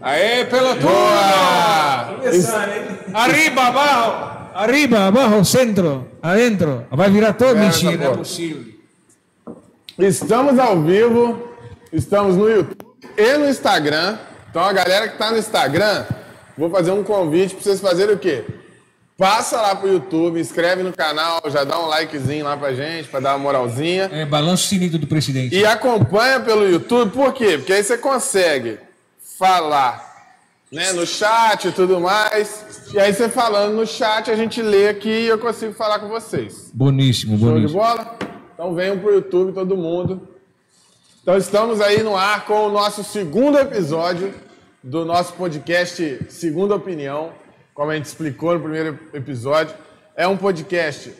Aê, pelotona! Arriba, abaixo! Arriba, abaixo, centro, adentro. Vai virar todo mentira. Não é possível. Estamos ao vivo, estamos no YouTube e no Instagram. Então a galera que está no Instagram, vou fazer um convite para vocês fazerem o quê? Passa lá pro YouTube, inscreve no canal, já dá um likezinho lá pra gente, para dar uma moralzinha. É, balanço sininho do presidente. E acompanha pelo YouTube, por quê? Porque aí você consegue falar né, no chat e tudo mais. E aí você falando no chat, a gente lê aqui e eu consigo falar com vocês. Boníssimo, Show de boníssimo. bola? Então venham pro YouTube todo mundo. Então estamos aí no ar com o nosso segundo episódio do nosso podcast Segunda Opinião, como a gente explicou no primeiro episódio. É um podcast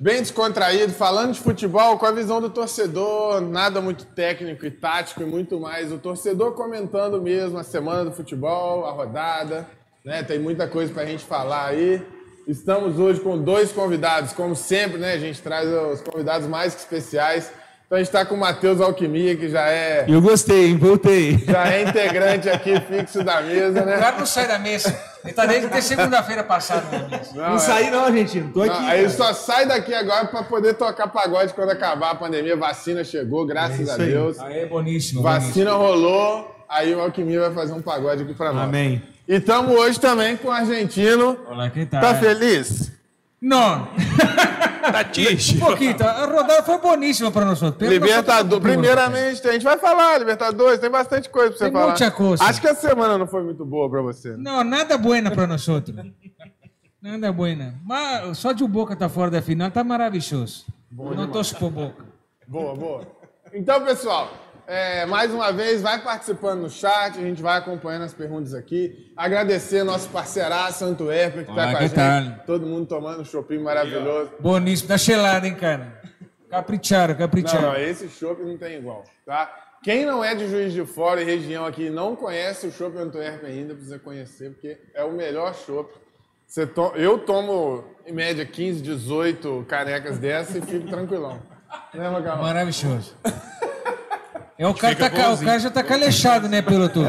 bem descontraído, falando de futebol com a visão do torcedor, nada muito técnico e tático e muito mais. O torcedor comentando mesmo a semana do futebol, a rodada, né? Tem muita coisa pra gente falar aí. Estamos hoje com dois convidados, como sempre, né? A gente traz os convidados mais que especiais. Então a gente está com o Matheus Alquimia, que já é, Eu gostei, hein? voltei. já é integrante aqui fixo da mesa, O né? cara não sai da mesa. Ele tá desde segunda-feira passada na mesa. Não, Não é- saí não, argentino. Tô aqui. Não, aí cara. só sai daqui agora para poder tocar pagode quando acabar a pandemia. Vacina chegou, graças É a aí. Deus. Aê, boníssimo. Vacina rolou, aí o Alquimia vai fazer um pagode aqui para nós. Amém. E estamos hoje também com o argentino. boníssimo. Olá, que tal? Tá feliz? Não. Tá triste. Um pouquinho. A rodada foi boníssima para nós. Libertadores. Primeiramente, a gente vai falar, Libertadores, tem bastante coisa pra você Tem falar. muita coisa. Acho que a semana não foi muito boa pra você. né? Não, nada buena para nós. Nada buena. Mas só de o Boca tá fora da final tá maravilhoso. não torço pro Boca. Boa, boa. Então, pessoal, é, mais uma vez, vai participando no chat, a gente vai acompanhando as perguntas aqui. Agradecer nosso parceiraço Antuérpia, que Olá, tá com a que gente. tal? Todo mundo tomando um shopping maravilhoso. Boníssimo. Tá gelado, hein, cara? Capricharam, Não, capricharam. não, esse chopp não tem igual, tá? Quem não é de Juiz de Fora e região aqui e não conhece o chopp Antuérpia ainda, precisa conhecer, porque é o melhor chopp. To- Eu tomo, em média, 15, 18 canecas dessa e fico tranquilão. Né? Maravilhoso. É, o, cara tá, o cara já tá calejado, né, piloto?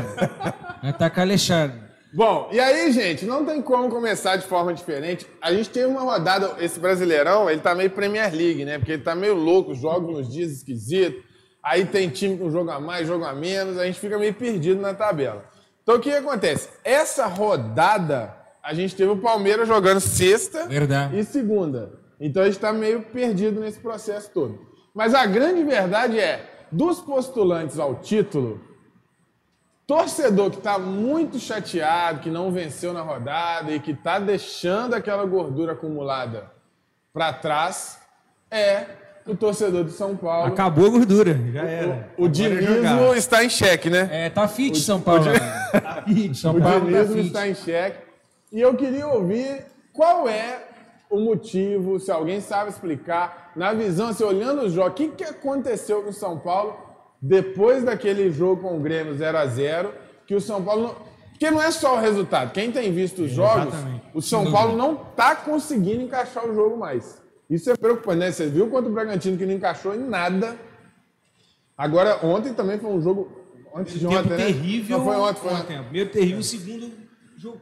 Já tá calejado. Bom, e aí, gente, não tem como começar de forma diferente. A gente tem uma rodada, esse Brasileirão, ele tá meio Premier League, né? Porque ele tá meio louco, jogos nos dias esquisitos. Aí tem time com jogo a mais, jogo a menos, a gente fica meio perdido na tabela. Então o que, que acontece? Essa rodada, a gente teve o Palmeiras jogando sexta Verdade. e segunda. Então a gente está meio perdido nesse processo todo. Mas a grande verdade é, dos postulantes ao título, torcedor que está muito chateado, que não venceu na rodada e que está deixando aquela gordura acumulada para trás, é o torcedor de São Paulo. Acabou a gordura, já era. O Agora é dinismo está em xeque, né? É, tá fit São Paulo. né? São O Paulo tá dinismo fit. está em xeque. E eu queria ouvir qual é o motivo, se alguém sabe explicar, na visão, assim, olhando o jogo, o que, que aconteceu com o São Paulo depois daquele jogo com o Grêmio 0 a 0 que o São Paulo... Não... Porque não é só o resultado. Quem tem visto os jogos, Exatamente. o São Paulo não está conseguindo encaixar o jogo mais. Isso é preocupante, né? Você viu contra o Bragantino que não encaixou em nada. Agora, ontem também foi um jogo... Antes de tempo ontem, né? terrível. Não, foi ontem, foi ontem. ontem. Primeiro terrível, o segundo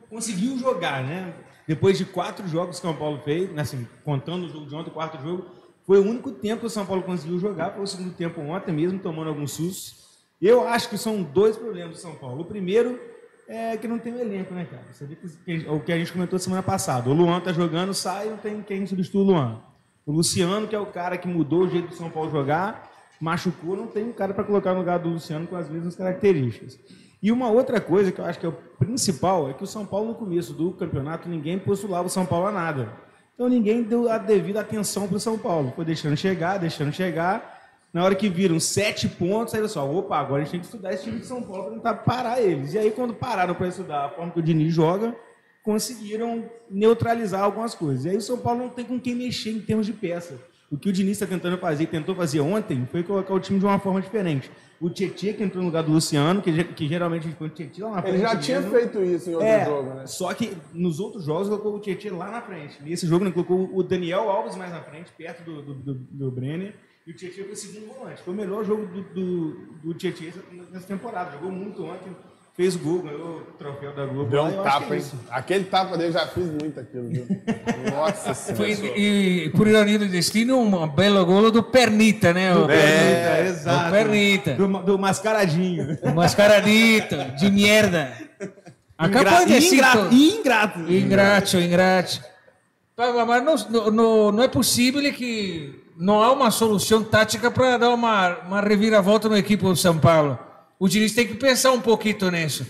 conseguiu jogar, né? Depois de quatro jogos que o São Paulo fez, né, assim, contando o jogo de ontem, o quarto jogo, foi o único tempo que o São Paulo conseguiu jogar, foi o segundo tempo ontem mesmo, tomando alguns sustos. Eu acho que são dois problemas do São Paulo. O primeiro é que não tem o elenco, né, cara? Você vê que, o que a gente comentou semana passada. O Luan tá jogando, sai, não tem quem substitua o Luan. O Luciano, que é o cara que mudou o jeito do São Paulo jogar, machucou, não tem um cara para colocar no lugar do Luciano com as mesmas características. E uma outra coisa que eu acho que é o principal é que o São Paulo, no começo do campeonato, ninguém postulava o São Paulo a nada. Então ninguém deu a devida atenção para o São Paulo. Foi deixando chegar, deixando chegar. Na hora que viram sete pontos, aí só, opa, agora a gente tem que estudar esse time de São Paulo para tentar parar eles. E aí, quando pararam para estudar a forma que o Diniz joga, conseguiram neutralizar algumas coisas. E aí o São Paulo não tem com quem mexer em termos de peça. O que o Diniz está tentando fazer, tentou fazer ontem, foi colocar o time de uma forma diferente. O Tietchan, que entrou no lugar do Luciano, que, que geralmente a gente põe o Tietchan lá na frente. Ele já tinha mesmo. feito isso em outro É, jogo, né? só que nos outros jogos colocou o Tietchan lá na frente. Nesse jogo ele colocou o Daniel Alves mais na frente, perto do, do, do, do Brenner. E o Tietchan foi o segundo volante. Foi o melhor jogo do, do, do Tietchan nessa temporada. Jogou muito ontem. Fez o gol, ganhou o troféu da Globo. Deu um tapa, é hein? Aquele tapa dele já fiz muito aquilo, viu? Nossa Foi, senhora. e, por ironia do destino, um belo golo do Pernita, né? O, É, o exato. Pernita. Do, do mascaradinho. O mascaradito, de merda. Acabou de decir ingrato, ingrato. Ingrato, ingrato. Mas não, não, não é possível que não há uma solução tática para dar uma, uma reviravolta no equipe do São Paulo. O Diniz tem que pensar um pouquinho nisso.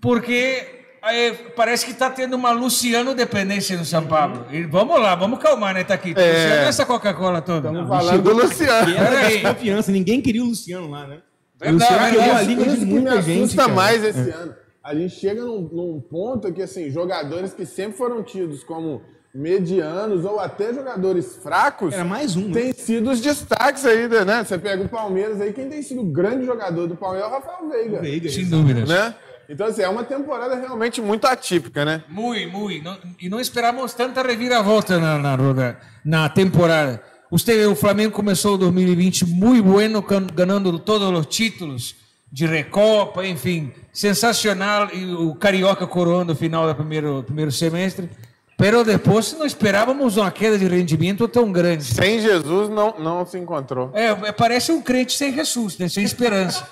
Porque eh, parece que está tendo uma Luciano dependência no São Paulo. E vamos lá, vamos calmar, né, Taquito? É. Luciano é essa Coca-Cola toda. Estamos falando do Luciano. Era confiança, ninguém queria o Luciano lá, né? O Luciano verdade. quebrou a Isso, língua isso de muita gente. assusta cara. mais esse ano. A gente chega num, num ponto que, assim, jogadores que sempre foram tidos como medianos ou até jogadores fracos Era mais um, né? têm sido os destaques aí, né? Você pega o Palmeiras aí, quem tem sido o grande jogador do Palmeiras é o Rafael Veiga. Veiga, Sem exato. dúvidas. Né? Então, assim, é uma temporada realmente muito atípica, né? Muito, muito. Não- e não esperamos tanta reviravolta na, na, na temporada. Usted, o Flamengo começou 2020 muito bueno, gan- ganhando todos os títulos de Recopa, enfim, sensacional. E o Carioca coroando o final do primeiro, primeiro semestre. Pero depois não esperávamos uma queda de rendimento tão grande. Sem Jesus não, não se encontrou. É, é, parece um crente sem Jesus, né? sem esperança.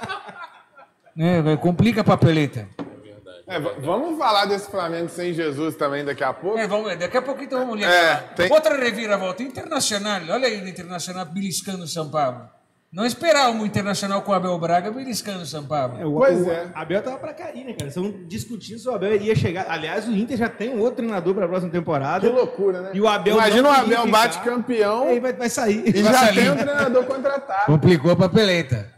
né? Complica a papeleta. É, vamos falar desse Flamengo sem Jesus também daqui a pouco. É, vamos, daqui a pouquinho vamos ler. É, tem- Outra reviravolta. Internacional. Olha aí o Internacional beliscando o São Paulo. Não esperava o Internacional com o Abel Braga beliscando o São Paulo. É, o, Pois o é. Abel tava pra cair, né, cara? Estão discutindo se o Abel iria chegar. Aliás, o Inter já tem um outro treinador pra próxima temporada. Que loucura, né? E o Abel Imagina o Abel ficar. bate campeão Aí vai, vai sair. e Vai já sair. tem um treinador contratado. Complicou a papeleta.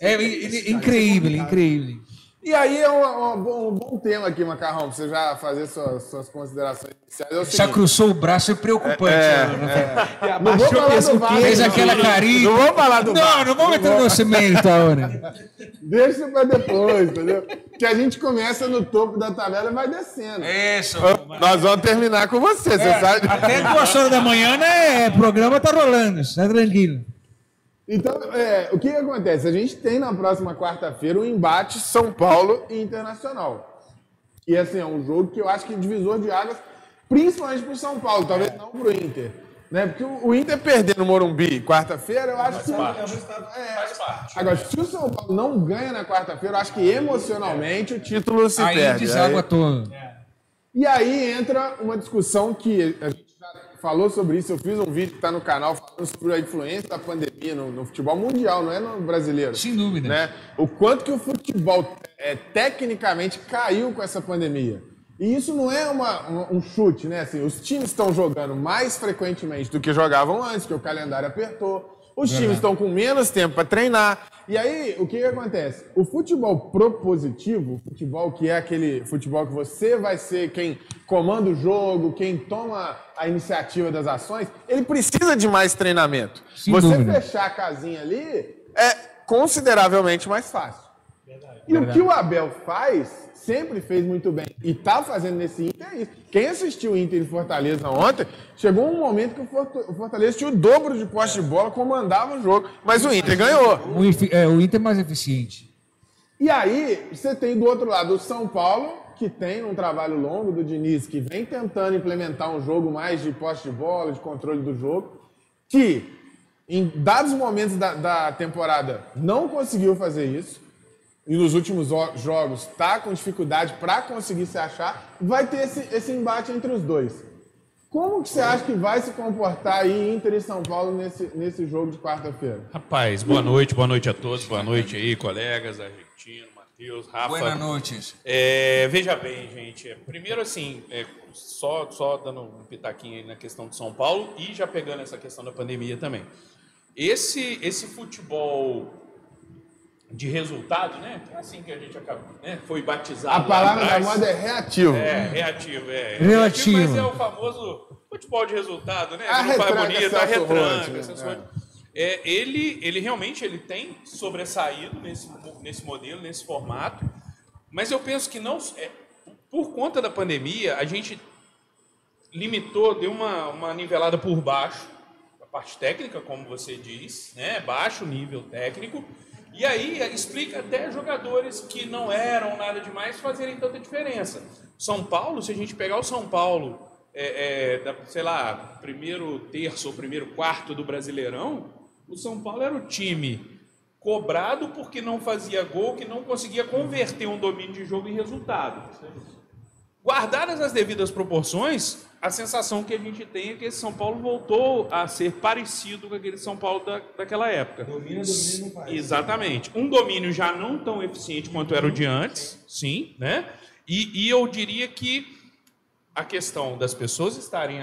É i- incrível, incrível. E aí é um, um bom, um bom tema aqui, Macarrão, pra você já fazer suas, suas considerações iniciais. É o Já seguinte, cruzou o braço é preocupante. É, né? não vou falar do Fez não. aquela carinha. Não vamos falar do Não, Vasco, não vamos entrar nesse mérito agora. Deixa isso pra depois, entendeu? Que a gente começa no topo da tabela e vai descendo. Isso. Nós vamos terminar com você, você sabe? Até duas horas da manhã, né? O programa tá rolando. Tá tranquilo. Então, é, o que, que acontece? A gente tem na próxima quarta-feira um embate São Paulo e Internacional. E assim, é um jogo que eu acho que é divisor de águas, principalmente pro São Paulo, talvez não pro Inter. Né? Porque o, o Inter perder no Morumbi quarta-feira, eu acho que. É, Agora, se o São Paulo não ganha na quarta-feira, eu acho que emocionalmente o título se Aí perde. deságua Aí- todo. e aí entra uma discussão que a gente falou sobre isso. Eu fiz um vídeo que está no canal falando sobre a influência da pandemia no, no futebol mundial, não é no brasileiro. Sem dúvida. Né? O quanto que o futebol é, tecnicamente caiu com essa pandemia. E isso não é uma- uma- um chute, né? Assim, os times estão jogando mais frequentemente do que jogavam antes, que o calendário apertou. Os times estão com menos tempo para treinar. E aí, o que, que acontece? O futebol propositivo, o futebol que é aquele futebol que você vai ser quem comanda o jogo, quem toma a iniciativa das ações, ele precisa de mais treinamento. Sem você dúvida. fechar a casinha ali é consideravelmente mais fácil. E o que o Abel faz, sempre fez muito bem, e tá fazendo nesse Inter é isso. Quem assistiu o Inter e Fortaleza ontem, chegou um momento que o Forta- o Fortaleza tinha o dobro de posse de bola, comandava o jogo, mas o Inter ganhou. O, efi- é, o Inter é mais eficiente. E aí, você tem do outro lado o São Paulo, que tem um trabalho longo do Diniz, que vem tentando implementar um jogo mais de posse de bola, de controle do jogo, que em dados momentos da, da temporada não conseguiu fazer isso, e nos últimos jogos está com dificuldade para conseguir se achar, vai ter esse, esse embate entre os dois. Como que você acha que vai se comportar aí Inter e São Paulo nesse, nesse jogo de quarta-feira? Rapaz, boa noite, boa noite a todos, boa noite aí, colegas, Argentino, Matheus, Rafa. Boa noite. É, veja bem, gente, é, primeiro assim, é, só, só dando um pitaquinho aí na questão de São Paulo e já pegando essa questão da pandemia também. Esse, esse futebol de resultado, né? É assim que a gente acaba, né? Foi batizado. A palavra da moda é reativo. É, reativo, é. Relativo. Mas é o famoso futebol de resultado, né? A faz retranca bonito, a Celso retranca, né? essas coisas. É, ele, ele realmente ele tem sobressaído nesse, nesse modelo, nesse formato, mas eu penso que não é, por conta da pandemia a gente limitou, deu uma, uma nivelada por baixo, a parte técnica, como você diz, né? baixo nível técnico, E aí explica até jogadores que não eram nada demais fazerem tanta diferença. São Paulo, se a gente pegar o São Paulo, é, é, da, sei lá, primeiro terço ou primeiro quarto do Brasileirão, o São Paulo era o time cobrado porque não fazia gol, que não conseguia converter um domínio de jogo em resultado. Guardadas as devidas proporções, a sensação que a gente tem é que esse São Paulo voltou a ser parecido com aquele São Paulo da, daquela época. Domina, não faz. Exatamente. Um domínio já não tão eficiente quanto era o de antes, sim, né? E, e eu diria que a questão das pessoas estarem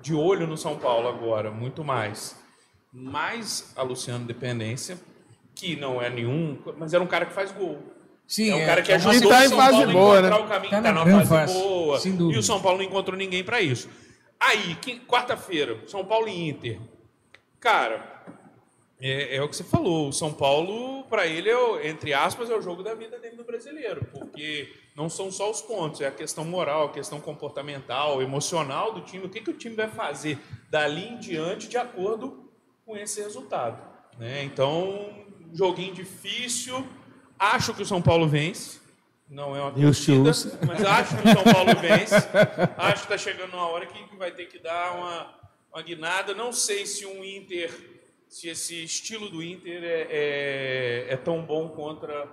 de olho no São Paulo agora, muito mais, mais a Luciano Dependência, que não é nenhum, mas era um cara que faz gol. Sim, é um cara que é ajudou E tá o em São Paulo a boa, encontrar né? o caminho, Tá tá, na fase boa. E o São Paulo não encontrou ninguém para isso. Aí, quarta-feira, São Paulo e Inter. Cara, é, é o que você falou. O São Paulo, para ele, é, entre aspas, é o jogo da vida dele no brasileiro. Porque não são só os pontos, é a questão moral, a questão comportamental, emocional do time. O que, que o time vai fazer dali em diante de acordo com esse resultado. Né? Então, joguinho difícil. Acho que o São Paulo vence. Não é uma torcida, mas acho que o São Paulo vence. Acho que está chegando uma hora que que vai ter que dar uma, uma guinada. Não sei se um Inter, se esse estilo do Inter é, é, é tão bom contra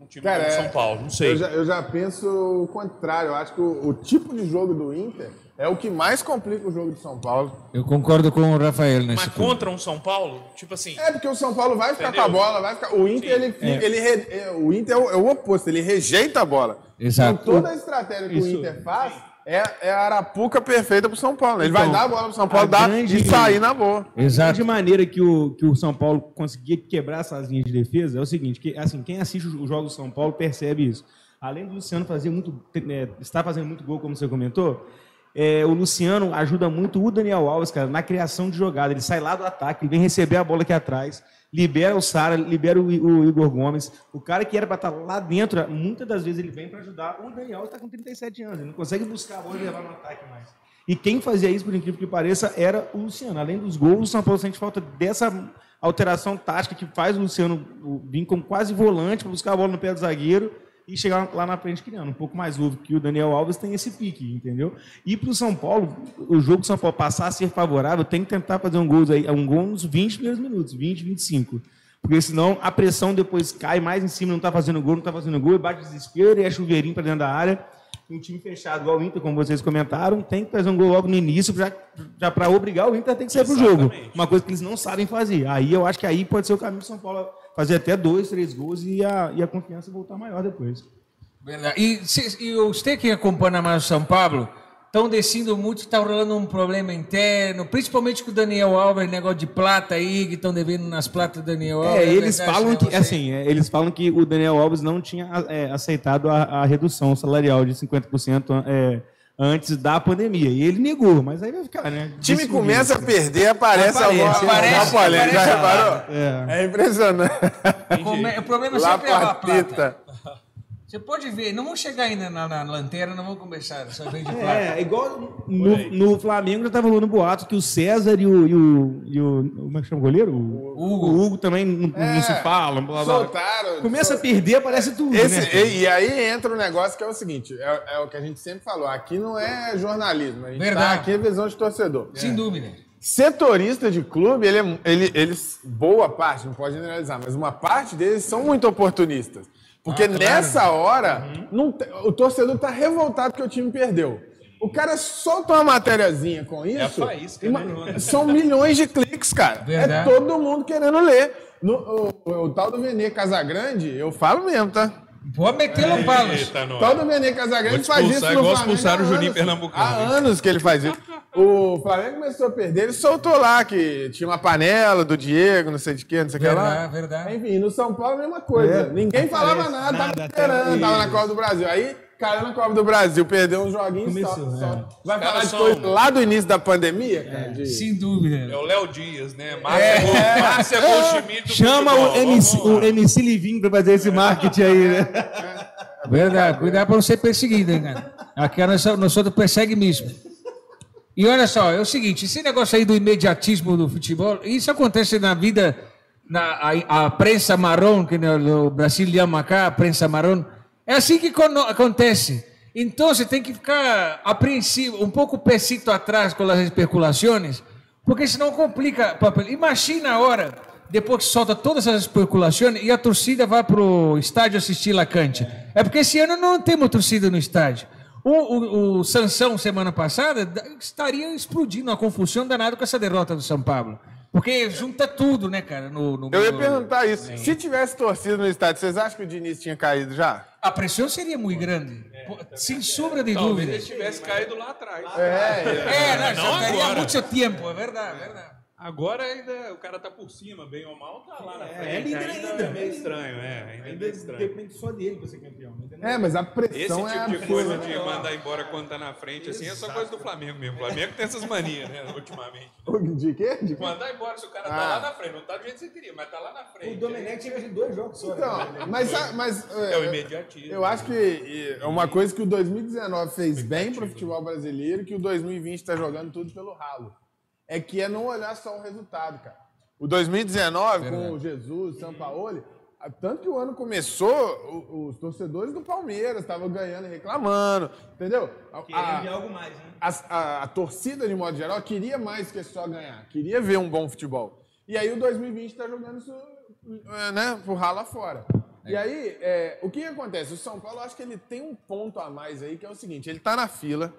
um time Cara, como é- São Paulo. Não sei. Eu já, eu já penso o contrário. Eu acho que o, o tipo de jogo do Inter é o que mais complica o jogo de São Paulo. Eu concordo com o Rafael nesse Mas ponto. contra um São Paulo, tipo assim, É porque o São Paulo vai ficar Entendeu? com a bola, vai ficar. O Inter, Sim. ele, fica- ele re- é, o Inter é o, é o oposto, ele rejeita a bola. Exato. Então, toda a estratégia que o Isso. Inter faz é, é a arapuca perfeita pro São Paulo. Ele vai Então, dar a bola pro São Paulo dar grande- e sair na boa. A Exato. grande maneira que o, que o São Paulo conseguia quebrar essas linhas de defesa é o seguinte, que assim, quem assiste os jogos do São Paulo percebe isso. Além do Luciano fazer muito, é, está fazendo muito gol, como você comentou, é, o Luciano ajuda muito o Daniel Alves, cara, na criação de jogada. Ele sai lá do ataque, ele vem receber a bola aqui atrás, libera o Sara, libera o, o Igor Gomes. O cara que era para estar lá dentro, muitas das vezes ele vem para ajudar. O Daniel está com 37 anos, ele não consegue buscar a bola e levar no ataque mais. E quem fazia isso, por incrível que pareça, era o Luciano. Além dos gols, o São Paulo sente falta dessa alteração tática que faz o Luciano vir como quase volante para buscar a bola no pé do zagueiro e chegar lá na frente criando. Um pouco mais novo que o Daniel Alves tem esse pique, entendeu? E para o São Paulo, o jogo do São Paulo passar a ser favorável, tem que tentar fazer um gol, aí, um gol nos 20 primeiros minutos, 20, 25. Porque senão a pressão depois cai mais em cima, não está fazendo gol, não está fazendo gol, e bate desespero e é chuveirinho para dentro da área. Um time fechado, igual o Inter, como vocês comentaram, tem que fazer um gol logo no início, já, já para obrigar o Inter a ter que sair para o jogo. Uma coisa que eles não sabem fazer. Aí eu acho que aí pode ser o caminho do São Paulo fazer até dois, três gols e a, e a confiança voltar maior depois. E, e você que acompanha mais o São Paulo, estão descendo muito, está rolando um problema interno, principalmente com o Daniel Alves, negócio de plata aí, que estão devendo nas platas do Daniel Alves. É, eles falam esse que assim, é, eles falam que o Daniel Alves não tinha é, aceitado a, a redução salarial de 50% é, antes da pandemia. E ele negou, mas aí vai ficar, né? O time começa a perder, aparece, Aparece, a bola. aparece, já aparece a reparou? É. É impressionante. Come- O problema Lá sempre é a plata. Você pode ver, não vamos chegar ainda na, na lanterna, não vamos começar só vem de plata. É, igual no, no Flamengo já estava rolando boato que o César e o. E o, e o como é que chama o goleiro? O Hugo. O Hugo também não, não se falam. Blá, blá. Soltaram. Começa a perder, aparece tudo. Esse- né? e, e aí entra um negócio que é o seguinte: é, é o que a gente sempre falou. Aqui não é jornalismo, a gente Verdade. tá aqui é visão de torcedor. Sem dúvida. Setorista de clube, ele, é- ele- eles, boa parte, não pode generalizar, mas uma parte deles são muito oportunistas. Porque Ah, claro. nessa hora, não te- o torcedor tá revoltado que o time perdeu. O cara solta uma matériazinha com isso. a faísca, e uma- né? São milhões de cliques, cara. Verdade. É todo mundo querendo ler. No- o, o tal do Venê Casagrande, eu falo mesmo, tá? Pode meter no palos. Eita, O nós. tal do Venê Casagrande Vou faz isso igual Flamengo expulsaram o Juninho anos. Pernambucano, Há hein? anos que ele faz isso. O Flamengo começou a perder, ele soltou lá que tinha uma panela do Diego, não sei de quê, não sei o que lá. Verdade, verdade. Enfim, no São Paulo a mesma coisa. É, Ninguém falava nada, nada, tava esperando, tava na Copa do Brasil. Aí caiu na Copa do Brasil, perdeu uns joguinhos Começou, só. é. só. Vai falar de coisa lá do início da pandemia, cara? de- Sem dúvida. É o Léo Dias, né? Márcia Gol- Márcia Goldschmidt do Chama o MC, o MC Livinho para fazer esse marketing aí, né? Verdade, cuidado para não ser perseguido, hein, cara. Aqui nós, somos persegue mesmo. E olha só, é o seguinte, esse negócio aí do imediatismo do futebol, isso acontece na vida na, a, a prensa marrom, que no Brasil chama cá, a prensa marrom, é assim que acontece. Então você tem que ficar apreensivo, um pouco pecito atrás com as especulações, porque senão complica. Imagina a hora, depois que solta todas essas especulações e a torcida vai para o estádio assistir La Cancha. É porque esse ano não temos torcida no estádio. O, o, o Sansão, semana passada, da- estaria explodindo uma confusão danada com essa derrota do São Paulo. Porque junta tudo, né, cara? No, no- Eu ia perguntar isso. Se tivesse torcido no estádio, vocês acham que o Diniz tinha caído já? A pressão seria muito grande. Pô, Sem sombra de Talvez dúvida. ele tivesse caído lá atrás. É, não, Não já daria agora. muito tempo, é verdade, é verdade. Agora ainda o cara tá por cima, bem ou mal, tá lá na É, frente. é líder ainda. É meio estranho, é. Ainda é Ainda meio estranho. depende só dele pra ser campeão. entendeu? É, mas a Esse pressão é tipo de absurda. coisa de mandar embora quando tá na frente, assim, é só coisa do Flamengo mesmo. O Flamengo tem essas manias, né, ultimamente. De quê? De quê? Mandar embora se o cara tá Ah. lá na frente. Não tá do jeito que você queria, mas tá lá na frente. O Domenech chega de dois jogos só. né? Então, mas, mas É o imediatismo. Eu acho que e, é uma coisa que o 2019 fez bem pro futebol brasileiro que o 2020 tá jogando tudo pelo ralo. É que é não olhar só o resultado, cara. O 2019, com o Jesus, o Sampaoli, a- tanto que o ano começou, os torcedores do Palmeiras estavam ganhando e reclamando, entendeu? A- Querendo de a- algo mais, né? a, a- a torcida, de modo geral, queria mais que só ganhar, queria ver um bom futebol. E aí o 2020 está jogando isso é, né, pro ralo afora. E aí, é, o que acontece? O São Paulo, acho que ele tem um ponto a mais aí, que é o seguinte, ele tá na fila,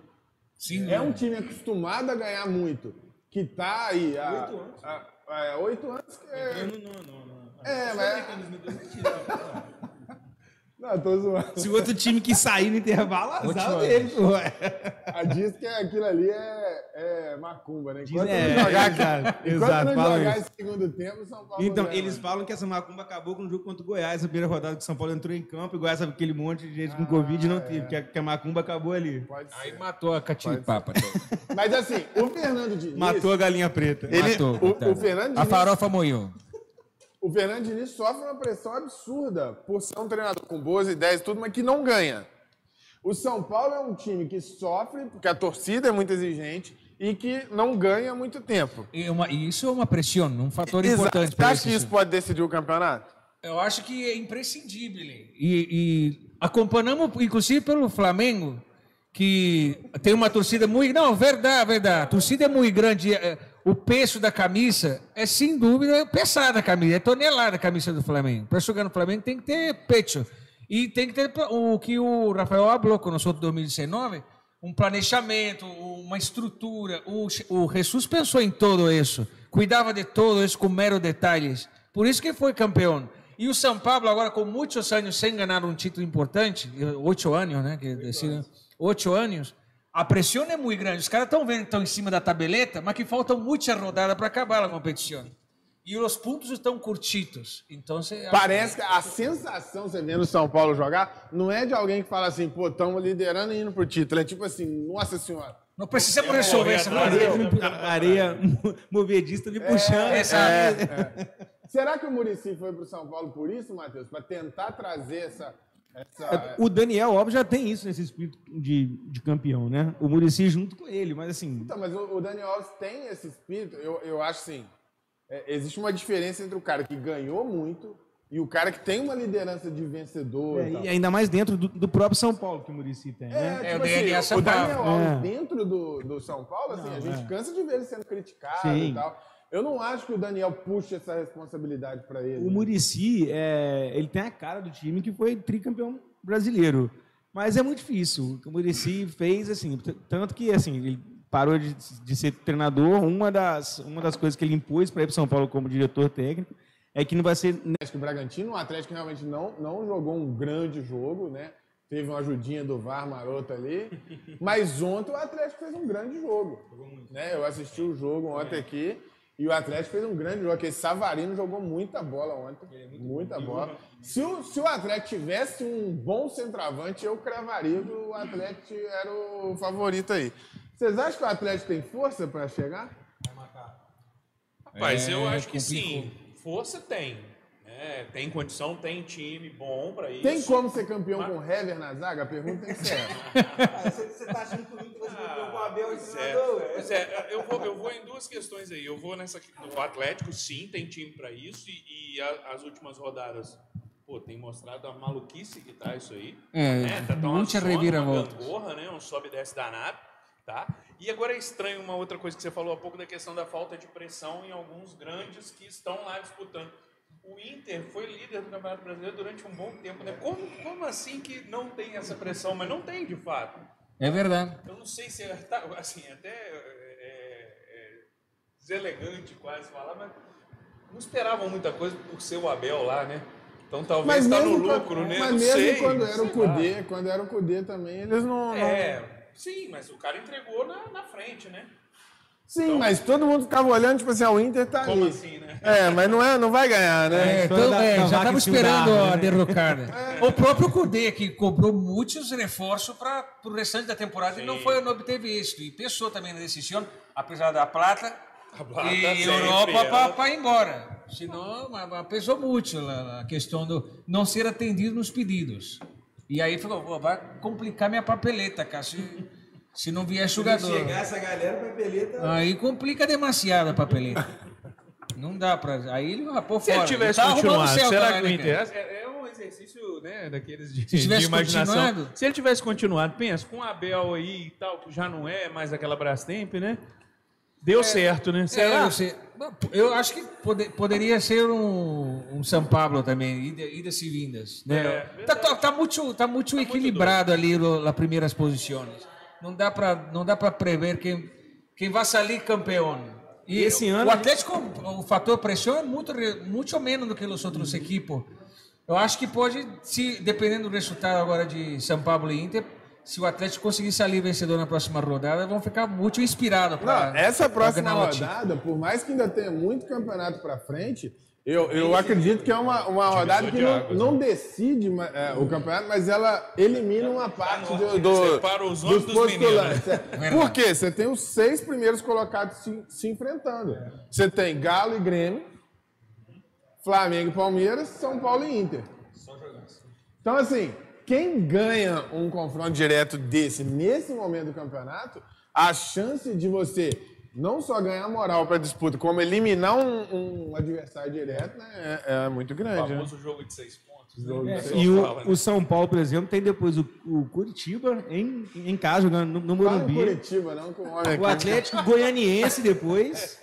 Sim, é um time acostumado a ganhar muito, que tá aí há... Oito anos. há- há oito anos que é... Não, não, não, não. É, mas- Não, eu tô zoando. Se o outro time que sair no intervalo, azar dele, pô. A diz que aquilo ali é, é macumba, né? Enquanto é, não jogar, exato, enquanto exato, não jogar isso. esse segundo tempo, o São Paulo Então, ganha eles mais. falam que essa macumba acabou com o jogo contra o Goiás, a primeira rodada que o São Paulo entrou em campo, e Goiás sabe aquele monte de gente com Covid e não teve, que a, que a macumba acabou ali. Pode ser. Aí matou a catilipapa. Mas assim, o Fernando Diniz. Matou a galinha preta. ele, Matou, o, o Fernando A Diniz, farofa moiou. O Fernando Diniz sofre uma pressão absurda por ser um treinador com boas ideias e tudo, mas que não ganha. O São Paulo é um time que sofre, porque a torcida é muito exigente e que não ganha há muito tempo. E, uma- e isso é uma pressão, um fator Exato. importante. Você acha que isso pode decidir o campeonato? Eu acho que é imprescindível. E, e acompanhamos, inclusive, pelo Flamengo, que tem uma torcida muito. Não, verdade, verdade. A torcida é muito grande. É, O peso da camisa é, sem dúvida, pesada a camisa. É tonelada a camisa do Flamengo. Para jogar no Flamengo tem que ter pecho. E tem que ter o que o Rafael falou com nós em 2019, um planejamento, uma estrutura. O, o Jesus pensou em tudo isso, cuidava de tudo isso com meros detalhes. Por isso que foi campeão. E o São Paulo, agora com muitos anos sem ganhar um título importante, oito anos, né? Que, oito anos, a pressão é muito grande. Os caras estão vendo que estão em cima da tabeleta, mas que faltam muitas rodadas para acabar a competição. E os pontos estão curtidos. Então, você Parece que a sensação, você vendo o São Paulo jogar, não é de alguém que fala assim, pô, estamos liderando e indo pro título. É tipo assim, nossa senhora. não precisamos resolver essa areia movedista me puxando. Essa- Será que o Murici foi pro São Paulo por isso, Matheus? Para tentar trazer essa. Essa... O Daniel, óbvio, já tem isso nesse espírito de, de campeão, né? O Murici junto com ele, mas assim, Então, mas o, o Daniel Alves tem esse espírito, eu, eu acho assim. é, existe uma diferença entre o cara que ganhou muito e o cara que tem uma liderança de vencedor. e tal. e ainda mais dentro do, do próprio São Paulo que o Murici tem, né? É, tipo o DNA assim, São o Daniel. Alves É. dentro do, do São Paulo, assim, a gente cansa de ver ele sendo criticado Sim. e tal. Eu não acho que o Daniel puxe essa responsabilidade para ele. O Murici, é, ele tem a cara do time que foi tricampeão brasileiro. Mas é muito difícil. O Murici fez, assim, tanto que assim, ele parou de, de ser treinador. Uma das, uma das coisas que ele impôs para ir para São Paulo como diretor técnico é que não vai ser o Bragantino, o Atlético realmente não, não jogou um grande jogo, né? Teve uma ajudinha do VAR maroto ali. Mas ontem o Atlético fez um grande jogo. Né? Eu assisti o jogo ontem aqui e o Atlético fez um grande jogo. Aquele Savarino jogou muita bola ontem. muita bola. Se o, se o Atlético tivesse um bom centroavante, eu cravaria que o Atlético era o favorito aí. Vocês acham que o Atlético tem força para chegar? Rapaz, É, eu acho que complicou. sim. Força tem. Né? né? Tem condição, tem time bom pra isso. Tem como ser campeão com Hever na zaga? A pergunta tem que ser essa. Ah, você, você tá achando que o Inter vai ser campeão com o Abel e Pois é, treinador? pois é, eu vou, eu vou em duas questões aí. Eu vou nessa do Atlético, sim, tem time pra isso e, e a- as últimas rodadas, pô, tem mostrado a maluquice que tá isso aí. É, né? Tá, tá uma muita zona, uma gangorra, né? Um sobe e desce danado, tá? E agora é estranho uma outra coisa que você falou há pouco da questão da falta de pressão em alguns grandes que estão lá disputando. O Inter foi líder do Campeonato Brasileiro durante um bom tempo, né? Como, como assim que não tem essa pressão? Mas não tem, de fato. É verdade. Eu não sei se é, tá, assim, até é, é, deselegante quase falar, mas não esperavam muita coisa por ser o Abel lá, né? Então talvez está no lucro, né? Mas não mesmo sei. quando era o. Cudê, quando era o Cudê também, eles não. não- É, sim, mas o cara entregou na, na frente, né? Sim, mas todo mundo ficava olhando, tipo assim, ah, o Inter tá Como ali. assim, né? É, mas não, é, não vai ganhar, né? É, história então, é, já estava esperando a né? derrocada. O próprio Kudê, que cobrou muitos reforços para o restante da temporada e não, foi, não obteve êxito. E pensou também na decisão, apesar da plata, A plata e sempre, Europa para ir embora. Senão, mas- mas pesou muito a questão do não ser atendido nos pedidos. E aí falou, "Pô, vai complicar minha papeleta, cara, se, se não vier jogador. Chegar essa galera, o papeleta. Aí complica demasiado a papeleta. Não dá pra. Aí ele vai pôr Se fora. ele tivesse Tá arrumando continuado, o céu será também, que o né, Inter... É, é um exercício né, daqueles de, Se tivesse de imaginação. Se ele tivesse continuado, pensa, com o Abel aí e tal, que já não é mais aquela Brastemp, né? Deu certo, né? É, eu, sei. Eu acho que pode- poderia ser um, um São Paulo também, ida- idas e vindas. Né? É, tá, tá, tá muito, tá muito equilibrado ali lo- nas primeiras posições. Não dá para não dá para prever quem quem vai sair campeão. E Esse ano o Atlético, o fator pressão é muito muito menos do que os outros equipos. Eu acho que pode, se dependendo do resultado agora de São Paulo e Inter, se o Atlético conseguir sair vencedor na próxima rodada, vão ficar muito inspirados para essa próxima o rodada, por mais que ainda tenha muito campeonato pra frente, eu, eu acredito que é uma, uma rodada que não, não decide ma- é, o campeonato, mas ela elimina uma parte do, do, dos dos postulantes. É. Verdade. Por quê? Você tem os seis primeiros colocados se, se enfrentando. Você tem Galo e Grêmio, Flamengo e Palmeiras, São Paulo e Inter. Então, assim, quem ganha um confronto direto desse nesse momento do campeonato, a chance de você não só ganhar moral para disputa, como eliminar um, um adversário direto, né, é, é muito O grande. né? famoso jogo de seis pontos. Né? É, E o, Fala, né? o São Paulo, por exemplo, tem depois o, o Curitiba em, em casa, jogando no, no Morumbi. Curitiba, não, com o homem O aqui. Atlético Goianiense depois.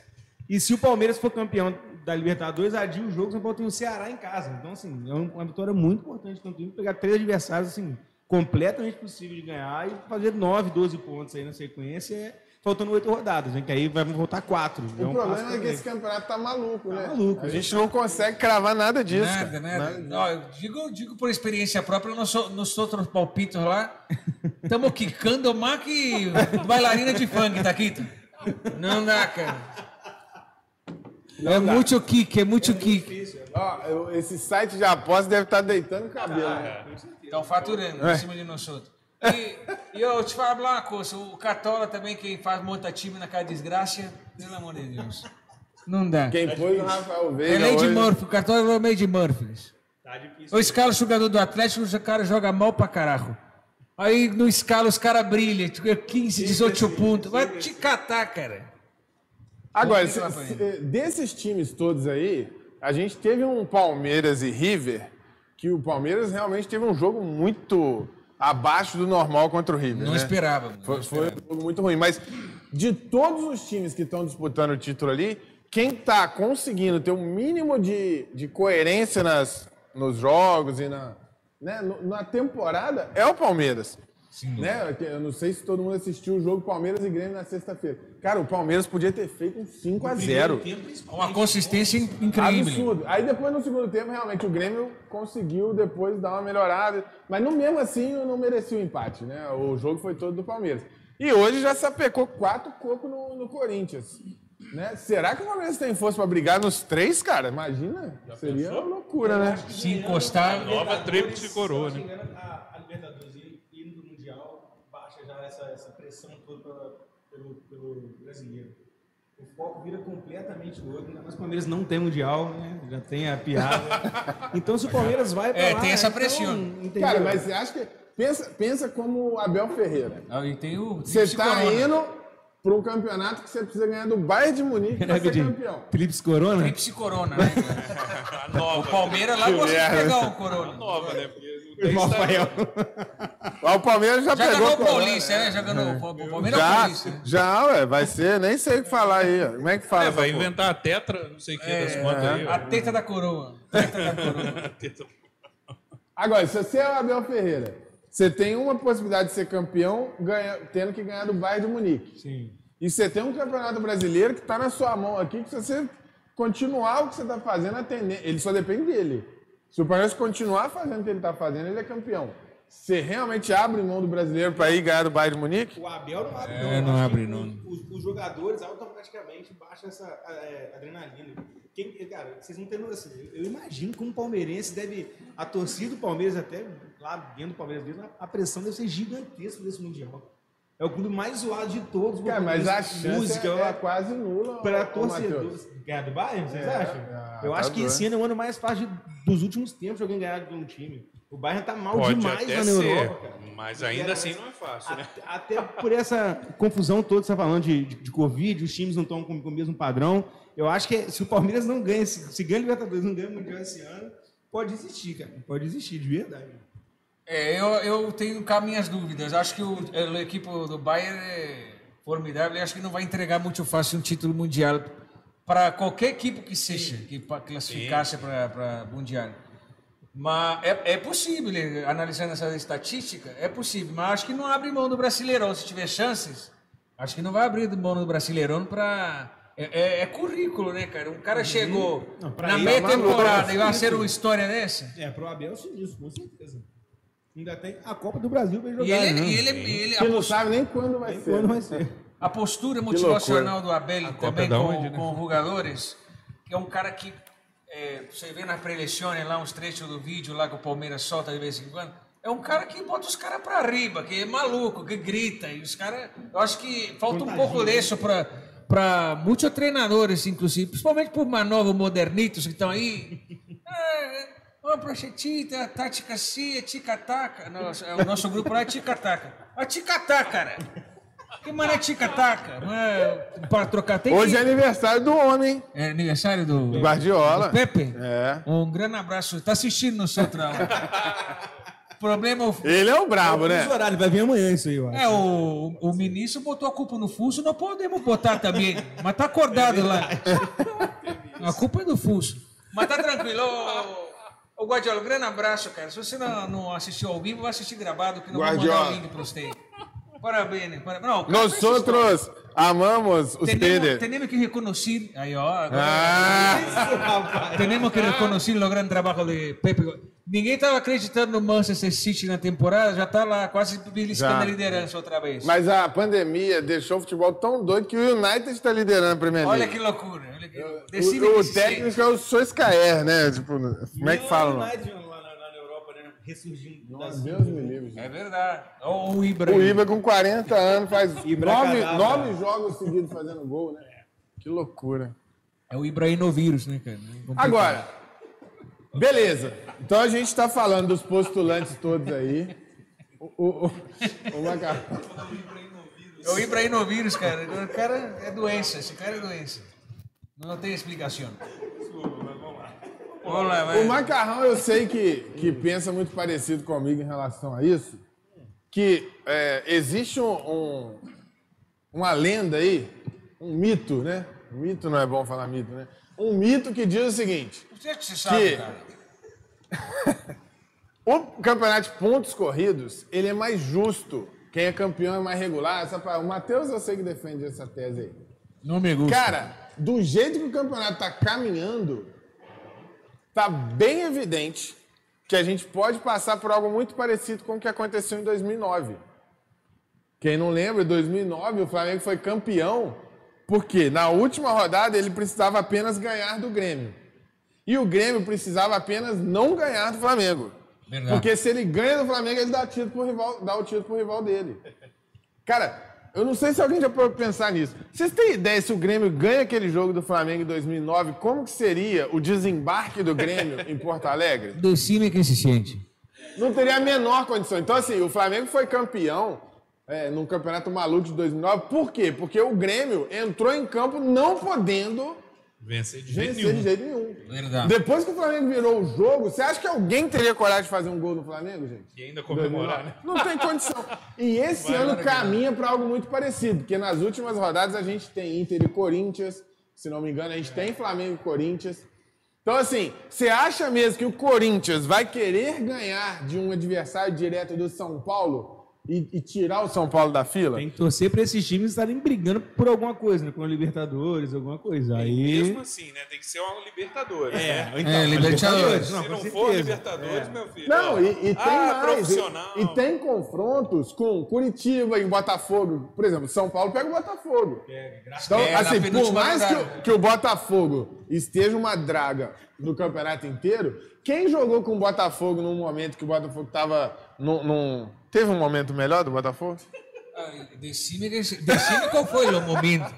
E se o Palmeiras for campeão da Libertadores, adia o jogo, o São Paulo tem o Ceará em casa. Então, assim, é uma vitória muito importante. Então, tem que pegar três adversários, assim, completamente possível de ganhar e fazer 9, 12 pontos aí na sequência, é, faltando oito rodadas, né? Que aí vai voltar quatro. É O um problema é que esse campeonato tá maluco, né? maluco. A gente não consegue cravar nada disso. Nada, cara. nada. Ó, eu digo, digo por experiência própria, nós, nós outros palpitos lá, estamos quicando mais que bailarina de funk, tá aqui? Não dá, cara. é muito kick, é muito kick. Ó, eu- esse site de aposta deve estar deitando o cabelo. né? Estão faturando em cima de nós outros. E, e eu te falo uma coisa, o Catola também, que faz monta time naquela desgraça, pelo amor de Deus. Não dá. Quem pôs o Rafael É Veiga Lady hoje... Murphy, o Catola é o Lady Murphy. Tá difícil. Eu escalo o jogador do Atlético, o cara joga mal pra caralho. Aí no escala os caras brilham, tipo, 15, 18 pontos. Vai te catar, cara. Agora, se- se- desses times todos aí, a gente teve um Palmeiras e River, que o Palmeiras realmente teve um jogo muito abaixo do normal contra o River. Não né? esperava. não Foi, foi esperava. um jogo muito ruim. Mas de todos os times que estão disputando o título ali, quem está conseguindo ter um mínimo de, de coerência nas, nos jogos e na, né, na temporada é o Palmeiras. Né? Eu não sei se todo mundo assistiu o jogo Palmeiras e Grêmio na sexta-feira. Cara, o Palmeiras podia ter feito um 5 a 0 Uma consistência in- incrível. Absurdo. Aí depois no segundo tempo, realmente, o Grêmio conseguiu depois dar uma melhorada. Mas no mesmo assim, não merecia o empate, né? O jogo foi todo do Palmeiras. E hoje já sapecou quatro cocos no, no Corinthians. Né? Será que o Palmeiras tem força para brigar nos três, cara? Imagina. Seria uma loucura, né? Se encostar. Nova tríplice coroa, né? não a, a Libertadores e indo pro Mundial baixa já essa, essa pressão toda pela- pelo, pelo brasileiro. o foco vira completamente outro. Ainda mais o Palmeiras não tem mundial, né? Já tem a piada. Então, se o Palmeiras vai pra É, lá, tem essa então, pressão. entendeu? Cara, mas você acha que. Pensa, pensa como o Abel Ferreira. Ah, E tem o. Você tá Corona. indo para um campeonato que você precisa ganhar do Bayern de Munique para ser Rapidinho. campeão. Tríplice Corona? Tríplice Corona, né? A nova. O Palmeiras lá gosta de pegar o A Corona. nova, né? Irmão. Rafael. O Palmeiras já, Já pegou ganhou o. Paulista, né? Já ganhou o o Palmeiras é o Já, Paulista. né? já, ué, vai ser, nem sei o que falar aí. Como é que fala? É, vai porra? inventar a tetra, não sei o que das contas aí. A teta da coroa. Teta da coroa. Agora, se você é o Abel Ferreira, você tem uma possibilidade de ser campeão ganha- tendo que ganhar do Bayern de Munique. Sim. E você tem um campeonato brasileiro que está na sua mão aqui, que se você continuar o que você está fazendo, ele só depende dele. Se o Palmeiras continuar fazendo o que ele está fazendo, ele é campeão. Você realmente abre mão do brasileiro para ir ganhar do Bayern de Munique? O Abel não abre, É, não abre, não. Os, os jogadores automaticamente baixam essa é, adrenalina. Quem, cara, vocês não têm noção. Eu, eu imagino como o palmeirense deve. A torcida do Palmeiras, até lá dentro do Palmeiras mesmo, a, a pressão deve ser gigantesca desse Mundial. É o clube mais zoado de todos. Cara, mas a Música, é, é, é quase nula. para torcedores. Ganhar do Bayern, vocês É, acham? É, eu tá acho que esse ano é o ano mais fácil dos últimos tempos de alguém ganhar de um time. O Bayern tá mal Pode demais lá na ser, Europa, cara. mas ainda assim não é fácil, né? Até por essa confusão toda que você está falando de, de, de Covid, os times não estão com, com o mesmo padrão. Eu acho que se o Palmeiras não ganha, se, se ganha Libertadores não ganha o Mundial esse ano, pode existir, cara. Pode existir, de verdade. É, eu, eu tenho cá minhas dúvidas. Acho que o, a equipe do Bayern é formidável. e Acho que não vai entregar muito fácil um título mundial para qualquer equipe que seja, que classificasse para mundial. Mas é, é possível, analisando essa estatística, é possível. Mas acho que não abre mão do Brasileirão. Se tiver chances, acho que não vai abrir mão do Brasileirão para. É, é- é currículo, né, cara? Um cara chegou Não, na ele meia é temporada é e vai ser uma história dessa. É, pro Abel é sinistro, com certeza. Ainda tem a Copa do Brasil pra ele jogar. E ele, né? e ele, e ele- a, Que não sabe nem quando vai Nem ser. quando vai ser. A postura motivacional do Abel também é com, onde, né? com os jogadores, que é um cara que é, você vê nas preleções lá uns trechos do vídeo lá que o Palmeiras solta de vez em quando. É um cara que bota os caras pra riba, que é maluco, que grita. E os caras. Eu acho que falta um pouco disso pra, pra muitos treinadores, inclusive, principalmente por mais novos modernitos que estão aí. Ah, Ó, pranchetita, tática assim, tica-taca. Nossa, O nosso grupo lá é tica-taca. A tica-taca, cara. Que mano é tica-taca? Não é para trocar. Tem Hoje que... é aniversário do homem, É aniversário do, do Guardiola. do Pepe? É. Um grande abraço. Tá assistindo no Central. o problema é o- Ele é o brabo, né? Horário, vai vir amanhã isso aí, eu acho. é o, o ministro botou a culpa no Fuso, não podemos botar também. Mas tá acordado lá. A culpa é do Fuso. Mas tá tranquilo. Ô, ô Guardiola, um grande abraço, cara. Se você não, não assistiu ao vivo, vai assistir gravado, que não vou mandar Guardiola. o link pra você. Parabéns. parabéns. Não, cara, Nós outros amamos os Tenemos, que reconocer, aí ó, Ah, Tenemos que reconhecer o grande trabalho de Pepe. Ninguém estava acreditando no Manchester City na temporada, já está lá quase beliscando a liderança outra vez. mas a pandemia deixou o futebol tão doido que o United está liderando a Premier League. Olha que loucura. Olha que... O, o técnico é o Soiscaer, né? Tipo, como é que fala? United Né? Ressurgindo. das- Deus me livre. sente. É verdade. Ou o Ibra. O Ibra com 40 anos faz nove, cadáver. nove jogos seguidos fazendo gol, né? Que loucura. É o Ibrahimovírus, né, cara? É. Agora, beleza. Então a gente está falando dos postulantes todos aí. O, o, o, o Macarrão. É o Ibrahimovírus, cara. O cara é doença. Esse cara é doença. Não tem explicação. Vamos lá, vai. O Macarrão eu sei que, que pensa muito parecido comigo em relação a isso. Que é, existe um, um- uma lenda aí, um mito, né? Mito não é bom falar mito, né? Um mito que diz o seguinte: Você que você sabe, Que- cara. o campeonato de pontos corridos, ele é mais justo. Quem é campeão é mais regular. O Matheus eu sei que defende essa tese aí. Não me gusta. Cara, do jeito que o campeonato tá caminhando, tá bem evidente que a gente pode passar por algo muito parecido com o que aconteceu em 2009. Quem não lembra, em 2009 o Flamengo foi campeão porque na última rodada ele precisava apenas ganhar do Grêmio. E o Grêmio precisava apenas não ganhar do Flamengo. Verdade. Porque se ele ganha do Flamengo, ele dá, título pro rival, dá o título pro rival dele. Cara, eu não sei se alguém já pode pensar nisso. Vocês têm ideia se o Grêmio ganha aquele jogo do Flamengo em 2009, como que seria o desembarque do Grêmio em Porto Alegre? Decime quem se sente. Não teria a menor condição. Então, assim, o Flamengo foi campeão é, num campeonato maluco de 2009. Por quê? Porque o Grêmio entrou em campo não podendo Vencer de jeito vencer nenhum. de jeito nenhum. Verdade. Depois que o Flamengo virou o jogo, você acha que alguém teria coragem de fazer um gol no Flamengo, gente? E ainda comemorar, né? Não tem condição. E esse Vai ano caminha para algo muito parecido, porque nas últimas rodadas a gente tem Inter e Corinthians, se não me engano, a gente tem Flamengo e Corinthians. Então, assim, você acha mesmo que o Corinthians vai querer ganhar de um adversário direto do São Paulo e, e tirar o São Paulo da fila? Tem que torcer para esses times estarem brigando por alguma coisa, né? Com a Libertadores, alguma coisa. Aí. Mesmo assim, né? Tem que ser uma Libertadores. né? então, É, Libertadores. Não, Se não certeza. for Libertadores, meu filho. Não, e, e tem ah, mais. E, e tem confrontos com Curitiba e Botafogo. Por exemplo, São Paulo pega o Botafogo. Então, É, na assim, por mais que, o- que o Botafogo esteja uma draga no campeonato inteiro, quem jogou com o Botafogo num momento que o Botafogo tava num- Teve um momento melhor do Botafogo? Decime, decime qual foi o momento.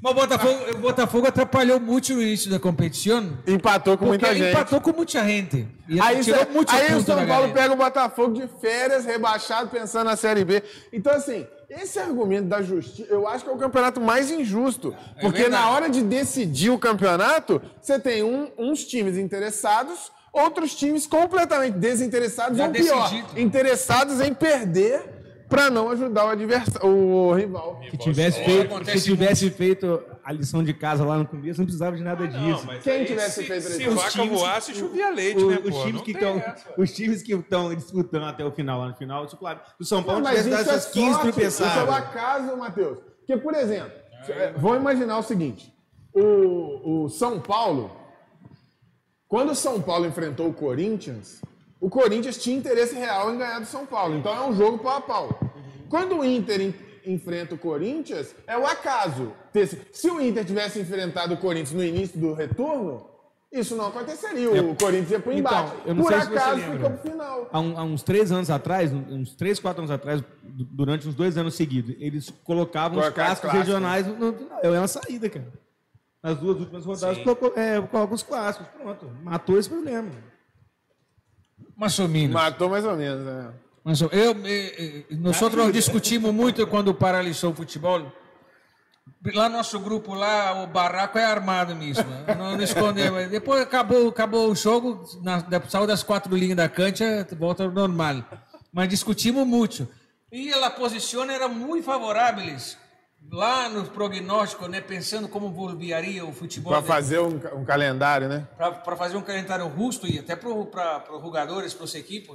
Mas o Botafogo, o Botafogo atrapalhou muito no início da competição. Empatou com Porque muita gente. empatou com muita gente. E Aí, tirou cê- muito aí o São Paulo pega o Botafogo de férias, rebaixado, pensando na Série B. Então, assim, esse argumento da justiça, eu acho que é o campeonato mais injusto. Porque verdade. na hora de decidir o campeonato, você tem um- uns times interessados, outros times completamente desinteressados, Já ou pior, decidido. interessados em perder para não ajudar o, adversário, o rival. Se tivesse, É, feito, se tivesse feito a lição de casa lá no começo, não precisava de nada Não, disso. mas Quem aí, tivesse se, feito se? Os vaca voasse, chovia leite, O- né, os, pô? times Não que essa. os times que estão disputando até o final, lá no final, isso, claro. O São Paulo Não, mas tivesse dado é essas 15 sorte, isso é o tropeçadas. acaso, Matheus. Porque, por exemplo, é, vamos imaginar o seguinte: o, o São Paulo, quando o São Paulo enfrentou o Corinthians, o Corinthians tinha interesse real em ganhar do São Paulo. Então é um jogo pau a pau. Quando o Inter en- enfrenta o Corinthians, é o acaso. Se o Inter tivesse enfrentado o Corinthians no início do retorno, isso não aconteceria. O Corinthians ia pro Então, embate. eu não Por sei se você acaso ficou pro final. Há, um- há uns três anos atrás, uns três, quatro anos atrás, du- durante uns dois anos seguidos, eles colocavam os Colocar clássicos clássico. regionais no, no final. É uma saída, cara. Nas duas últimas rodadas, colocou, é, coloca os clássicos. Pronto. Matou esse problema. Mais ou menos. Matou mais ou menos, né? Mas eu, eu, eh, nós outros discutimos muito quando paralisou o futebol. Lá no nosso grupo, lá, o barraco é armado mesmo. Não, não escondemos. Depois acabou, acabou o jogo, na, saiu das quatro linhas da cancha, volta ao normal. Mas discutimos muito. E a posição era muito favoráveis. Lá no prognóstico, né, pensando como volveria o futebol. Pra de- fazer um, um calendário, né? para fazer um calendário justo e até para os jogadores, para os equipes,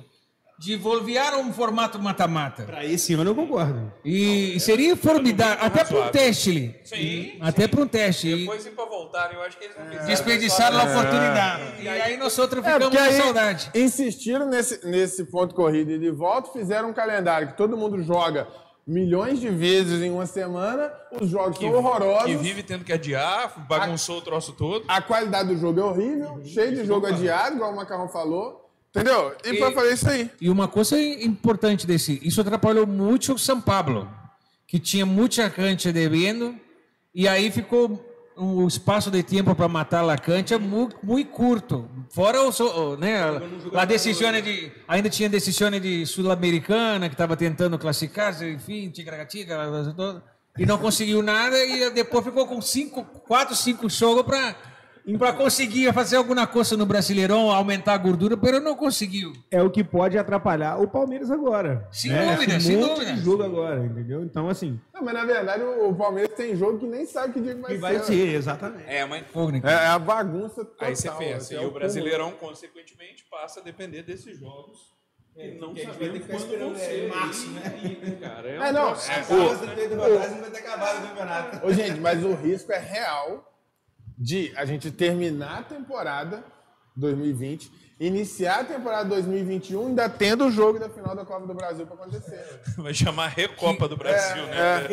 de volver um formato mata-mata. Para esse ano eu concordo. E seria formidável, até para um teste. Sim, Até sim. para um teste. E Depois, se para voltarem, eu acho que eles não fizeram. desperdiçaram a É. oportunidade. E aí nós outros É, ficamos com aí saudade. insistiram nesse, nesse ponto corrido e de volta, fizeram um calendário que todo mundo joga milhões de vezes em uma semana, os jogos são horrorosos, Que vive tendo que adiar, bagunçou o troço todo. a qualidade do jogo é horrível, cheio de jogo adiado, igual o Macarrão falou, entendeu? E, pra E- fazer isso aí. E uma coisa importante desse, isso atrapalhou muito o São Paulo, que tinha muita cancha devendo, e aí ficou o espaço de tempo para matar a cancha muito, muito curto. Fora o, so- né, a, decisão de ainda tinha decisão de sul-americana que estava tentando classificar, enfim, tica-tica, e não conseguiu nada e depois ficou com cinco, quatro, cinco jogos para para conseguir fazer alguma coisa no Brasileirão, aumentar a gordura, mas não conseguiu. É o que pode atrapalhar o Palmeiras agora. Sem né? dúvida, Esse sem dúvida. jogo agora, entendeu? Então, assim, Não, mas na verdade o, o Palmeiras tem jogo que nem sabe que dia que vai, que vai ser. ser, exatamente. É, mas Incógnita. É, é a bagunça total. aí você pensa. assim, E é o. Brasileirão, consequentemente, passa a depender desses jogos. E não sabemos quando vão ser. março, né? E, cara, é, É, um não, processo. é, o- não vai ter acabado o campeonato. Ô, gente, mas o risco é real de a gente terminar a temporada 2020, iniciar a temporada 2021, ainda tendo o jogo da final da Copa do Brasil para acontecer. Vai chamar Recopa do Brasil, né?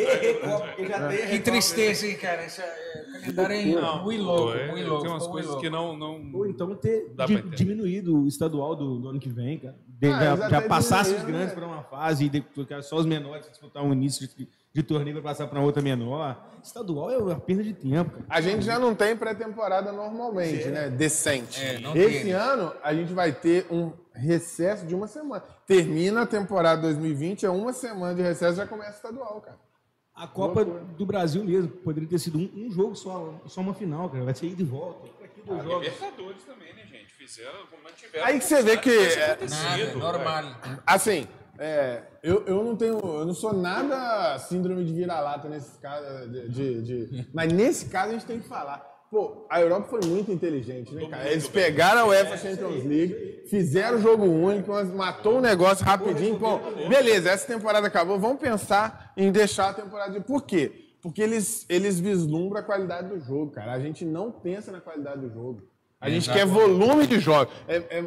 Que tristeza, hein, cara? Esse é, o calendário é muito louco, é, muito louco. Tem umas coisas louco. que não. não... Ou então ter di- diminuído o estadual do, do ano que vem, cara. De- Ah, já já passasse os diminuíram, grandes né? para uma fase e de- só os menores disputar um início de, de torneio para passar para outra menor. Estadual é uma perda de tempo, cara. A gente já não tem pré-temporada normalmente, né? Decente. É, Esse tem. ano a gente vai ter um recesso de uma semana. Termina a temporada 2020, é uma semana de recesso já começa o estadual, cara. A Copa do Brasil mesmo poderia ter sido um, um jogo só, só uma final, cara. Vai ser ida e volta. Pra que dois A jogos? Libertadores também, né, gente? Fizeram, mantiveram. Aí que você vê que, é, Nada, normal. Assim, é, eu, eu não tenho. Eu não sou nada síndrome de vira-lata nesse caso. De, de- de- mas nesse caso a gente tem que falar. Pô, a Europa foi muito inteligente, né, cara? Eles pegaram a UEFA Champions League, fizeram o jogo único, mas matou o negócio rapidinho. Pô, beleza, essa temporada acabou. Vamos pensar em deixar a temporada de. Por quê? Porque eles, eles vislumbram a qualidade do jogo, cara. A gente não pensa na qualidade do jogo. A gente quer volume de jogos. É, é,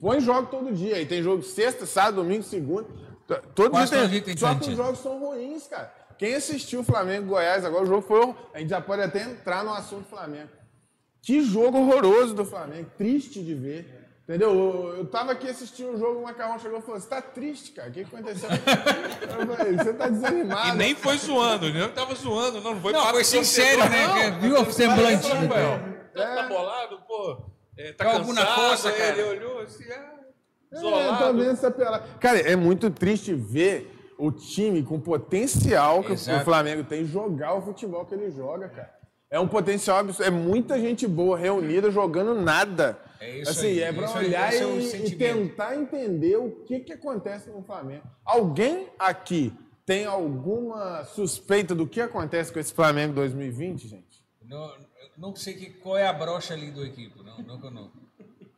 põe jogo todo dia. Aí tem jogo sexta, sábado, domingo, segunda. Todo Quase dia tem. dia tem Só que os jogos são ruins, cara. Quem assistiu o Flamengo e Goiás agora, o jogo foi. A gente já pode até entrar no assunto Flamengo. Que jogo horroroso do Flamengo. Triste de ver. Entendeu? Eu, eu tava aqui assistindo o jogo, o Macarrão chegou e falou: Você tá triste, cara? O que que aconteceu? Eu falei, Você tá desanimado. E nem foi zoando, não tava zoando, não, não foi Não, para foi o sincero, né? não. Viu o semblante? Rafael, tá, tá bolado, pô? É, tá alguma cansado, coisa, aí cara? Ele olhou assim, ah, É, tô vendo essa pelada. Cara, é muito triste ver o time com potencial que Exato. o Flamengo tem jogar o futebol que ele joga, cara. É um potencial absurdo. É muita gente boa reunida jogando nada. É isso assim, aí, é pra isso aí, olhar esse é e- e, tentar entender o que, que acontece no Flamengo. Alguém aqui tem alguma suspeita do que acontece com esse Flamengo 2020, gente? Não, eu não sei que, qual é a brocha ali do equipe, não, não não.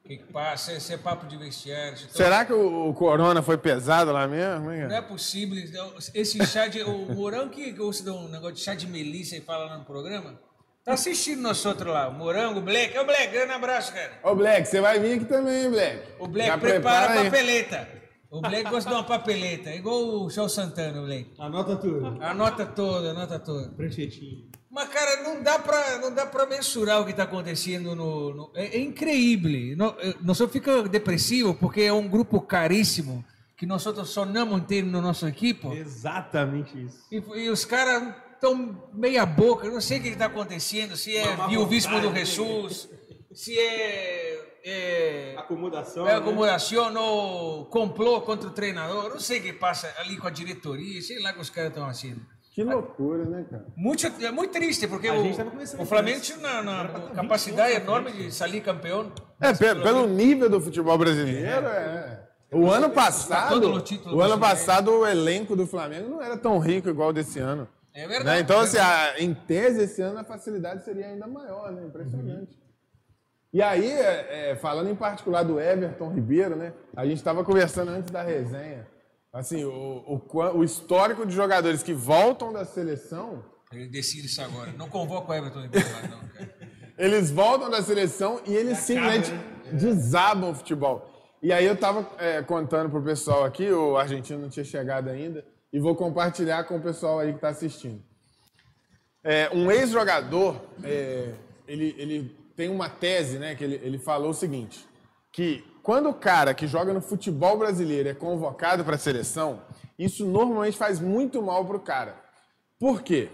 O que, que passa? Esse é papo de vestiário. Será que o, o Corona foi pesado lá mesmo? hein? Não é possível. não. Esse chá de. O Morango que gosta de um negócio de chá de melissa e fala lá no programa. Tá assistindo nós outros lá. O Morango, o Black. O Black, grande abraço, cara. Ô, Black, você vai vir aqui também, hein, Black? O Black Já prepara a papeleta. O Black gosta de uma papeleta. Igual o Show Santana, o Black. Anota tudo. Anota toda, anota toda. Pranchetinho. Mas, cara, não dá pra, não dá pra mensurar o que está acontecendo no... no- é, é incrível. Nós só fica depressivo porque é um grupo caríssimo que nós outros sonamos ter no nosso equipe. Exatamente isso. E, e os caras estão meia boca. Eu não sei o que está acontecendo. Se é má viuvismo do? Jesus, se é... é Acomodação. é né? acomodação ou complô contra o treinador. Não sei o que passa ali com a diretoria. Sei lá o que os caras estão haciendo. Que loucura, né, cara? Muito, é muito triste, porque o, o Flamengo tinha uma, tá capacidade 20 enorme de sair campeão. É, pelo, pelo nível do futebol brasileiro, é. O ano passado, todo o ano passado o elenco do Flamengo não era tão rico igual o desse ano. É verdade. Né? Então, é assim, a- em tese, esse ano a facilidade seria ainda maior, né? Impressionante. E aí, é, é, falando em particular do Everton Ribeiro, né? A gente estava conversando antes da resenha. Assim, o, o, o histórico de jogadores que voltam da seleção, Ele decide isso agora. Não convoca o Everton Ribeiro lá, não, cara. eles voltam da seleção e eles simplesmente desabam o futebol. E aí eu tava é, contando pro pessoal aqui, o argentino não tinha chegado ainda, e vou compartilhar com o pessoal aí que está assistindo. É, um ex-jogador, é, ele, ele tem uma tese, né, que ele, ele falou o seguinte, que quando o cara que joga no futebol brasileiro é convocado para a seleção, isso normalmente faz muito mal pro cara. Por quê?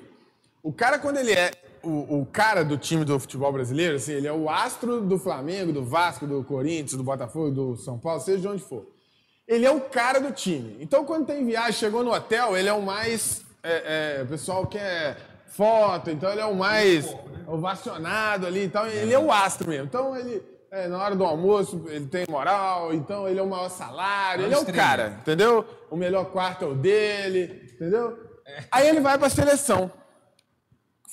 O cara, quando ele é o, o cara do time do futebol brasileiro, assim, ele é o astro do Flamengo, do Vasco, do Corinthians, do Botafogo, do São Paulo, seja de onde for. Ele é o cara do time. Então, quando tem viagem, chegou no hotel, ele é o mais. é, é, o pessoal quer foto, então ele é o mais ovacionado ali. Então, ele é o astro mesmo. Então, ele. é, na hora do almoço, ele tem moral, então ele é o maior salário, ele é o cara, entendeu? O melhor quarto é o dele, entendeu? Aí ele vai pra seleção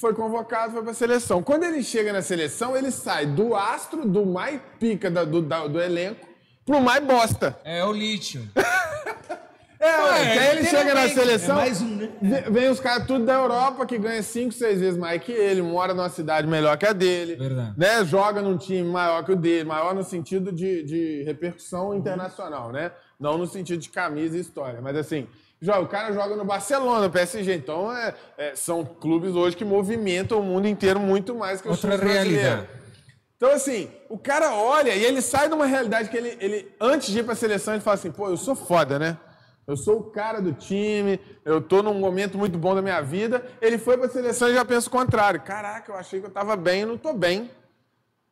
foi convocado, foi pra seleção. Quando ele chega na seleção, ele sai do astro, do mais pica do, do elenco, pro mais bosta. É o lítio. É, ué, aí ele chega na seleção, É mais um, né? ve- vem os caras tudo da Europa que ganha 5, 6 vezes mais que ele, mora numa cidade melhor que a dele, Verdade. né? Joga num time maior que o dele, maior no sentido de, de repercussão internacional, né? Não no sentido de camisa e história, mas assim, joga, o cara joga no Barcelona, no PSG, então é, é, são clubes hoje que movimentam o mundo inteiro muito mais que o Outra realidade. Então, assim, o cara olha e ele sai de uma realidade que ele, ele antes de ir pra seleção, ele fala assim, pô, eu sou foda, né? Eu sou o cara do time, eu tô num momento muito bom da minha vida. Ele foi pra seleção e já pensa o contrário. Caraca, eu achei que eu tava bem e não tô bem.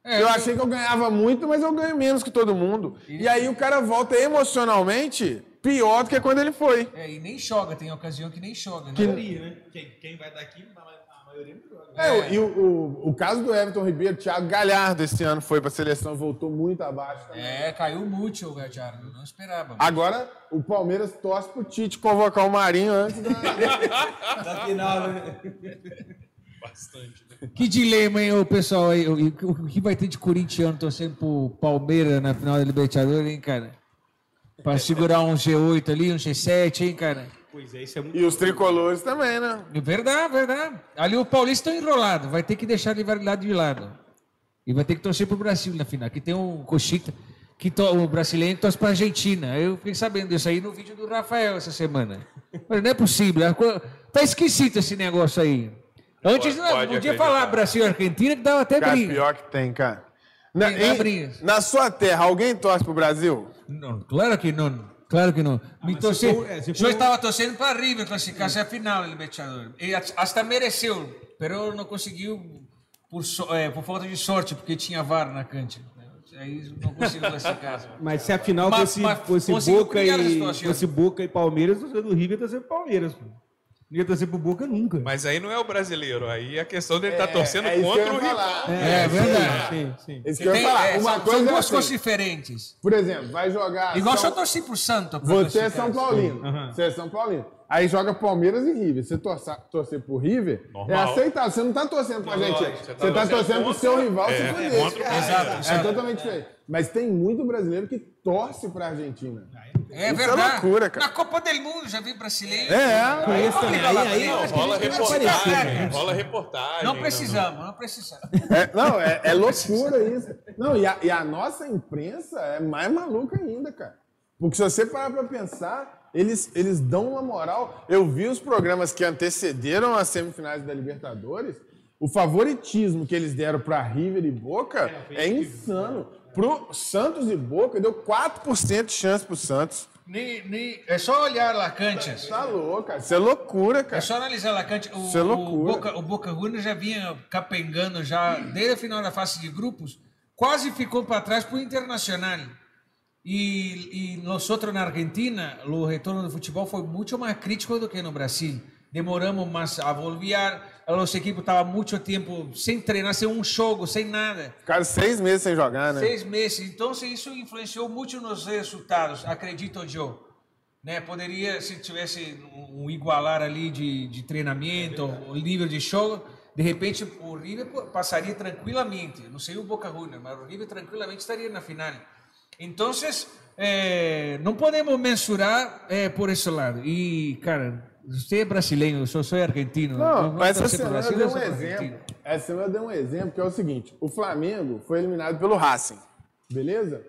É, eu achei que eu ganhava muito, mas eu ganho menos que todo mundo. E aí o cara volta emocionalmente pior do que quando ele foi. É, e nem joga, tem ocasião que nem joga. Né? A maioria, né? Quem, quem vai daqui, a maioria não joga. É, e o, o, o caso do Everton Ribeiro, Thiago Galhardo esse ano foi pra seleção, voltou muito abaixo também. É, caiu muito o Galhardo, não esperava. Agora o Palmeiras torce pro Tite convocar o Marinho antes da. Da final, né? Bastante, né? Que dilema, hein, o pessoal aí? O, o- o que vai ter de corintiano torcendo pro Palmeiras na final da Libertadores, hein, cara? Pra segurar um G8 ali, um G7, hein, cara? Pois é, isso é muito. E os tricolores também, né? Verdade, verdade. Ali o Paulista está enrolado, vai ter que deixar a rivalidade de lado. E vai ter que torcer pro Brasil na final. Aqui tem um Cochita, que to, o brasileiro torce pra Argentina. Eu fiquei sabendo disso aí no vídeo do Rafael essa semana. Mas não é possível. a Tá esquisito esse negócio aí. Antes Pode- não pode podia acreditar. falar Brasil e Argentina que dava até Cara, briga. pior que tem, cara. Na, Tem, em- na sua terra, alguém torce pro Brasil? Não, claro que não. Claro que não. Mas se torcer, for- é, eu for- estava torcendo para River classificar-se a final Libertadores. E at- hasta mereceu, pero não conseguiu por, so- eh, por falta de sorte, porque tinha VAR na cancha. Aí não conseguiu classificar. Mas se a final Mas- fosse, mas Boca a e situação. fosse Boca e Palmeiras, o do River torcer pro Palmeiras. Pô. Não ia torcer pro Boca nunca. Mas aí não é o brasileiro, aí a questão dele tá torcendo é isso que contra eu o rival. falar. É, verdade. Sim, sim. Isso que eu ia Tem- falar. é, Uma são, coisa são é duas assim, coisas diferentes. Por exemplo, vai jogar. Igual São- só torci pro Santo. Você é. São Paulino. Aham. Você é São Paulino. Aí joga Palmeiras e River. Você torcer, torcer pro River Normal. é aceitável. Você não tá torcendo pra gente. Você você tá, tá torcendo torcendo pro contra- seu rival é, se fuder. contra cara. Exato, É totalmente diferente. Mas tem muito brasileiro que torce pra Argentina. É Isso é verdade. loucura, cara. Na Copa do Mundo já vi brasileiro. É, Com esse também. Aí, aí, Não, acho que a Rola reportagem, né? rola reportagem. Não precisamos, não precisamos. É, não, é, é loucura isso. Não, e a, e a nossa imprensa é mais maluca ainda, cara. Porque se você parar pra pensar, eles, eles dão uma moral. Eu vi os programas que antecederam as semifinais da Libertadores, o favoritismo que eles deram pra River e Boca é insano. Pro Santos e Boca, deu 4% de chance pro Santos. Nem, nem, é só olhar lá canchas. Tá louco, cara. Isso é loucura, É cara. só analisar lá cancha. O, Isso é loucura. o Boca, o Boca Juniors já vinha capengando já desde a final da fase de grupos, quase ficou para trás para o Internacional. E, e nós outros na Argentina, o retorno do futebol foi muito mais crítico do que no Brasil. Demoramos mais a volver, os equipos estavam muito tempo sem treinar, sem um jogo, sem nada. Ficaram seis meses sem jogar, né? Seis meses. Então, isso influenciou muito nos resultados, acredito eu. Né? Poderia, se tivesse um igualar ali de, de treinamento, o nível de jogo, de repente o River passaria tranquilamente. Não sei o Boca Juniors, mas o River tranquilamente estaria na final. Então, eh, não podemos mensurar eh, por esse lado. E, cara, você é brasileiro, eu sou, sou argentino. Não, Vamos essa torcer pro semana eu dei um exemplo. Essa semana eu dei um exemplo que é o seguinte: o Flamengo foi eliminado pelo Racing, beleza?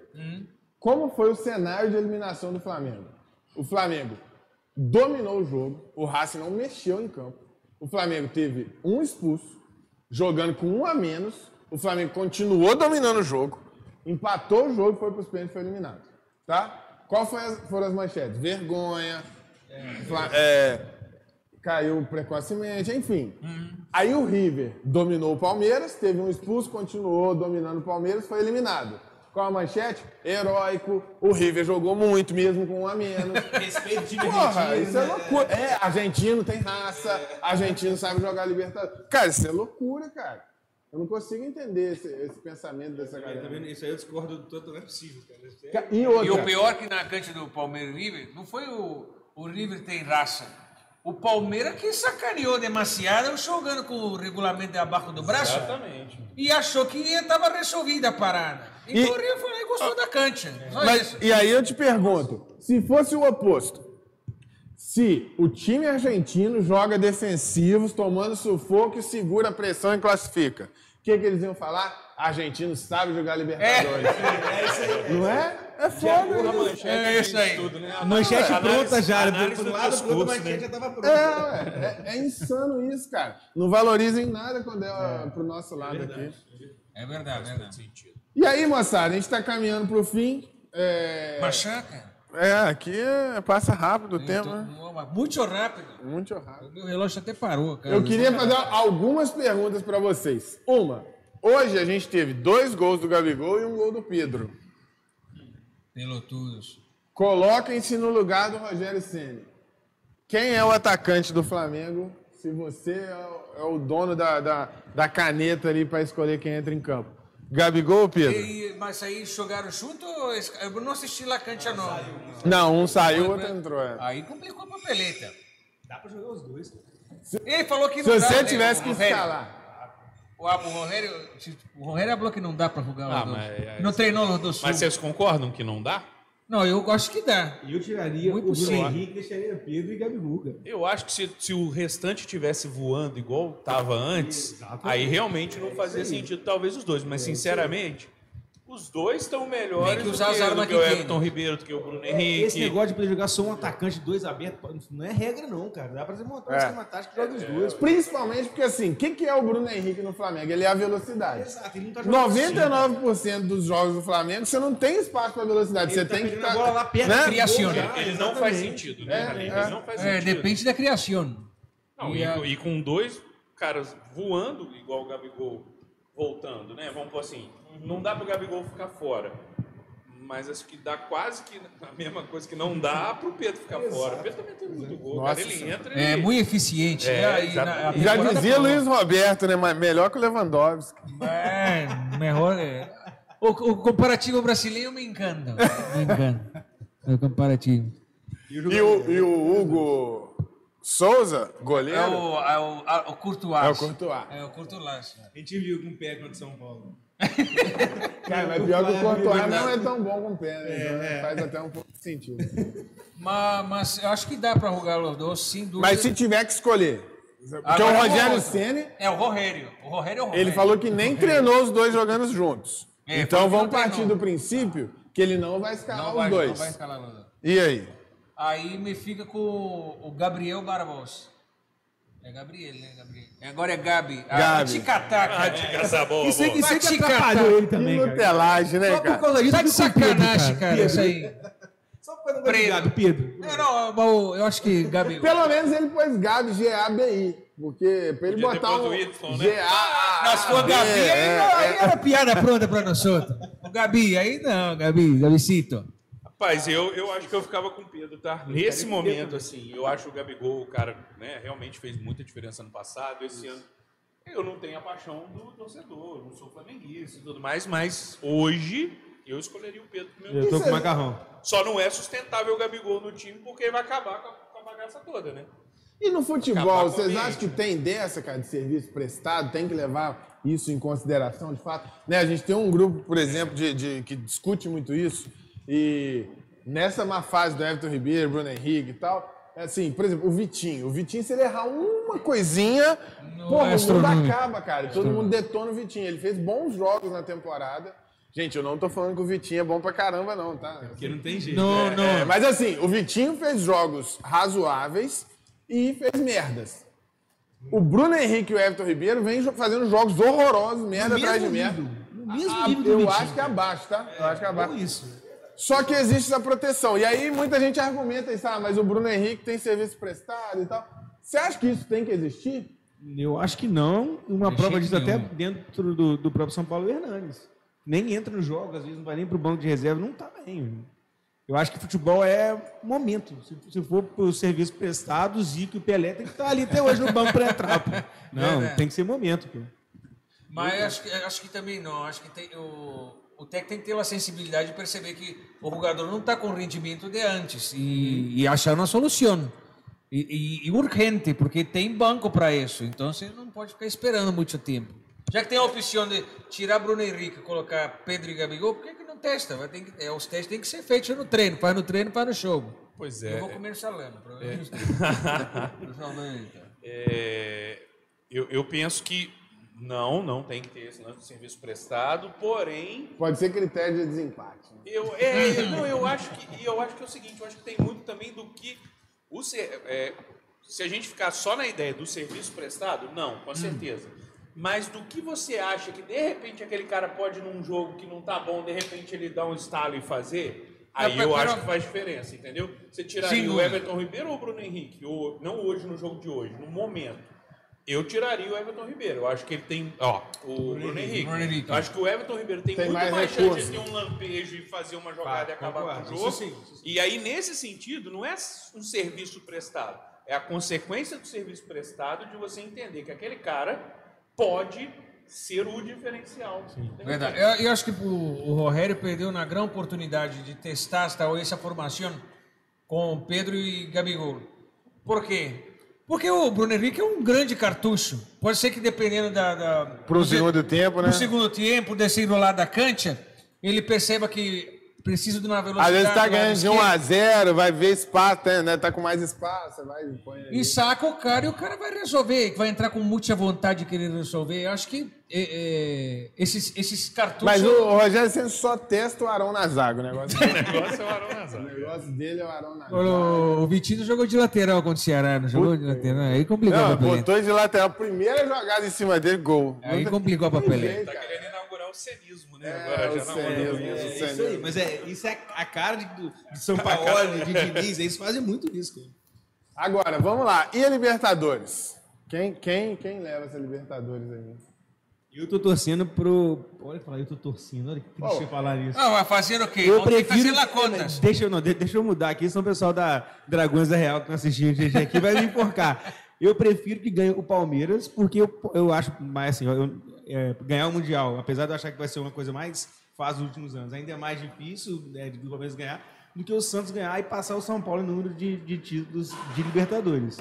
Como foi o cenário de eliminação do Flamengo? O Flamengo dominou o jogo, o Racing não mexeu em campo. O Flamengo teve um expulso, jogando com um a menos. O Flamengo continuou dominando o jogo, empatou o jogo, foi para os pênaltis e foi eliminado. Tá? Qual foi as- foram as manchetes? Vergonha. Fla- é, caiu precocemente, enfim. Aí o River dominou o Palmeiras, teve um expulso, continuou dominando o Palmeiras, foi eliminado. Qual a manchete? Heróico. O River jogou muito, mesmo com um a menos. Respeito de Porra, isso é loucura. É, argentino tem raça, argentino sabe jogar Libertadores. Cara, isso é loucura, cara. Eu não consigo entender esse, esse pensamento dessa Tá galera. vendo? Isso aí eu discordo do todo, não é possível, cara. É- E E outra. o pior que na cancha do Palmeiras e River, não foi o, o River tem raça. O Palmeiras que sacaneou demasiado jogando com o regulamento de abaixo do braço Exatamente. e achou que estava resolvida a parada. Então E- o River foi lá e gostou da cancha. Só Mas, isso. e aí eu te pergunto, se fosse o oposto, se o time argentino joga defensivos, tomando sufoco e segura a pressão e classifica, o que, que eles iam falar? Argentino sabe jogar Libertadores. Não é? É foda isso. É isso aí. Tudo, né? A manchete Análise- pronta já, do análise do do lado, discurso, manchete né? já tava pronta. É, é, é insano isso, cara. Não valorizem nada quando é, pro nosso lado aqui. É verdade, é verdade. E aí, moçada, a gente tá caminhando pro fim. É, Machaca. É, aqui é- passa rápido o tempo, né? Muito rápido. Muito rápido. O meu relógio até parou, cara. Eu queria fazer algumas perguntas para vocês. Uma, hoje a gente teve dois gols do Gabigol e um gol do Pedro. Pelotudos. Coloquem-se no lugar do Rogério Ceni. Quem é o atacante do Flamengo? Se você é o- é o dono da, da, da caneta ali para escolher quem entra em campo. Gabigol ou Pedro? E, mas aí jogaram junto? Eu não assisti La Cancha, não. Não, um saiu, o outro entrou. é. Aí complicou a papeleta. Dá pra jogar os dois. cara. Ele falou que Se não dá, você né, tivesse o que escalar. O, o Rogério, o Rogério falou que não dá pra jogar Ah, mas é- não treinou os dois. Mas vocês concordam que não dá? Não, eu acho que dá. E eu tiraria Muito o Bruno. Henrique, deixaria Pedro e Gabigol. Eu acho que se, se o restante tivesse voando igual tava antes, Exatamente. aí realmente não fazia sentido talvez os dois. Mas sinceramente, os dois estão melhores Tem que do usar que, as do armas que que o Everton né? Ribeiro, do que o Bruno Esse Henrique. negócio de poder jogar só um atacante, dois abertos, não é regra, não, cara. Dá pra você montar É. esquema tático que joga os dois. Principalmente porque, assim, o que, que é o Bruno Henrique no Flamengo? Ele é a velocidade. Exato, ele não tá jogando 99% dos jogos do Flamengo, você não tem espaço para velocidade. Você Ele tá tem que bola lá perto né? do Criação. gol já, Ele não faz sentido, né? É, Ele é. não faz É, sentido. depende da criação. Não, E e, a- e com dois caras voando, igual o Gabigol voltando, né? Vamos pôr assim, não dá pro Gabigol ficar fora. Mas acho que dá quase que a mesma coisa que não dá pro Pedro ficar fora. O Pedro também tem muito gol. Nossa cara, ele entra e... É muito eficiente. É, né? Na- Já dizia falou. Luiz Roberto, né? Mas melhor que o Lewandowski. É, melhor. É. O, o comparativo brasileiro me encanta. Me encanta. O comparativo. E o, e o Hugo Souza, goleiro, É o, é o, a- o Courtois. é o Courtois. É o Courtois. A gente viu com o pé contra São Paulo. Cara, mas pior que o Courtois verdade. não é tão bom com o pé, né? Então Faz até um pouco de sentido. Mas, mas eu acho que dá para os dois, sem dúvida. Mas se tiver que escolher. Porque Agora o eu Rogério Ceni É o Rogério. O Rogério é o Rogério. ele falou que nem treinou os dois jogando juntos. É, então vamos partir treinou. do princípio que ele não vai escalar não os vai, dois. Não vai escalar os dois. E aí? Aí me fica com o Gabriel Barbosa. É Gabriel, né? Gabriel. Agora é Gabi. Ah, Gabi. Ticataca. Ah, boa, Isso aí que aí que atrapalhou ele também, cara. nutelagem, né, Só por causa disso Tá de sacanagem, cara, Pedro. isso aí. Só por causa do. Gabi, Pedro. Não, não, mas eu acho que Gabi. Pelo menos ele pôs Gabi G-A-B-I. Porque pra ele Podia botar um Y, né? G-A... Nós for Gabi, aí, é, não, aí é. era piada pronta pra nós outros. O Gabi, aí não, Gabi, Gabicito. Rapaz, eu, eu acho que eu ficava com o Pedro, tá? Nesse momento, assim, eu acho o Gabigol, o cara, né, realmente fez muita diferença no passado. Esse ano, eu não tenho a paixão do torcedor, não sou flamenguista e tudo mais, mas hoje eu escolheria o Pedro pro meu Eu tô com é- macarrão. Só não é sustentável o Gabigol no time porque vai acabar com a, com a bagaça toda, né? E no futebol, o vocês ambiente, acham que tem dessa, cara, de serviço prestado? Tem que levar isso em consideração, de fato? Né, a gente tem um grupo, por exemplo, de, de- que discute muito isso. E nessa má fase do Everton Ribeiro, Bruno Henrique e tal, é assim, por exemplo, o Vitinho. O Vitinho, se ele errar uma coisinha, No porra, o mundo astronômico. acaba, cara. Todo mundo detona o Vitinho. Ele fez bons jogos na temporada. Gente, eu não tô falando que o Vitinho é bom pra caramba, não, tá? Porque não tem jeito. Não, não. É, mas assim, o Vitinho fez jogos razoáveis e fez merdas. O Bruno Henrique e o Everton Ribeiro vêm fazendo jogos horrorosos, merda No atrás de merda. nível. No mesmo Ah, nível do eu Vitinho. acho que é abaixo, tá? Eu acho que é abaixo. Ou isso. Só que existe essa proteção. E aí muita gente argumenta isso, ah, mas o Bruno Henrique tem serviço prestado e tal. Você acha que isso tem que existir? Eu acho que não. Uma De prova disso até dentro do, do próprio São Paulo Hernandes. Nem entra no jogo, às vezes não vai nem pro banco de reserva, não tá bem. Eu acho que futebol é momento. Se, se for pro serviço prestado, o Zico e o Pelé tem que estar ali até hoje no banco para entrar. Pô. Não, né? tem que ser momento. Pô. Mas acho que, acho que também não. Acho que tem, o, o técnico tem que ter uma sensibilidade de perceber que o jogador não está com o rendimento de antes e, e achar uma solução. E, e- e urgente, porque tem banco para isso. Então você não pode ficar esperando muito tempo. Já que tem a opção de tirar Bruno Henrique e colocar Pedro e Gabigol, por que, que não testa? Vai ter que, é, os testes têm que ser feitos no treino. Faz no treino, faz no jogo. Pois Eu é. vou comer salame, provavelmente. Provavelmente. É, eu, eu penso que não, não tem que ter esse lance de serviço prestado, porém, Pode ser critério de desempate. né? eu, é, não, eu acho que eu acho que é o seguinte, eu acho que tem muito também do que o é, se a gente ficar só na ideia do serviço prestado, não, com certeza. Mas do que você acha que de repente aquele cara pode num jogo que não tá bom, de repente ele dá um estalo e fazer, Aí eu pero- acho que faz diferença, entendeu? Você tiraria Sem o. Everton Ribeiro ou o Bruno Henrique? Ou, não hoje, no jogo de hoje, no momento. Eu tiraria o Everton Ribeiro. Eu acho que ele tem. Ó, o Bruno Henrique. Bruno Henrique. Eu acho que o Everton Ribeiro tem, Tem muito mais mais, chance de ter um lampejo e fazer uma jogada e acabar concordo. com o jogo. Isso sim, isso sim. E aí, nesse sentido, não é um serviço prestado. É a consequência do serviço prestado de você entender que aquele cara pode ser o diferencial. Entendeu? Verdade. Eu, eu acho que o, o Rogério perdeu uma grande oportunidade de testar esta, essa formação com Pedro e Gabigol. Por quê? Porque o Bruno Henrique é um grande cartucho. Pode ser que dependendo da... da Pro do- segundo tempo, né? No segundo tempo, descendo lá da cancha, ele perceba que precisa de uma velocidade... Às vezes tá ganhando de 1 esquerdo. a 0 vai ver espaço, tá, né? Tá com mais espaço, vai e põe. E saca o cara e o cara vai resolver, vai entrar com muita vontade de querer resolver. Eu acho que é, é, esses, esses cartuchos. Mas o Rogério sempre só testa o Arão na zaga. O negócio, O negócio é o Arão o Nazário. negócio dele é o Arão na zaga. O, o Vitinho jogou de lateral contra o Ceará, não jogou de lateral? Aí complicou Não, botou de lateral. Primeira jogada em cima dele, gol. Aí complicou a papeleta. Tá querendo o cenismo, né? É, Agora o já não cenismo. é. É Isso aí, isso aí, mas é, isso é a cara de, do- de São Paulo, de Diniz, eles fazem muito isso, cara. Agora, vamos lá. E a Libertadores? Quem, quem, quem leva essa Libertadores aí? Eu tô torcendo pro. Olha falar, eu tô torcendo, olha que triste Oh. falar isso. Não, vai fazer o quê? Eu prefiro. fazer lá contas. Deixa eu, não, de- deixa eu mudar aqui, senão o pessoal da Dragões da Real que tá assistindo a gente aqui vai me enforcar. Eu prefiro que ganhe o Palmeiras, porque eu, eu acho mais assim, eu- é, ganhar o Mundial, apesar de eu achar que vai ser uma coisa mais fácil nos últimos anos, ainda é mais difícil né, de o Palmeiras ganhar do que o Santos ganhar e passar o São Paulo em número de, de títulos de Libertadores.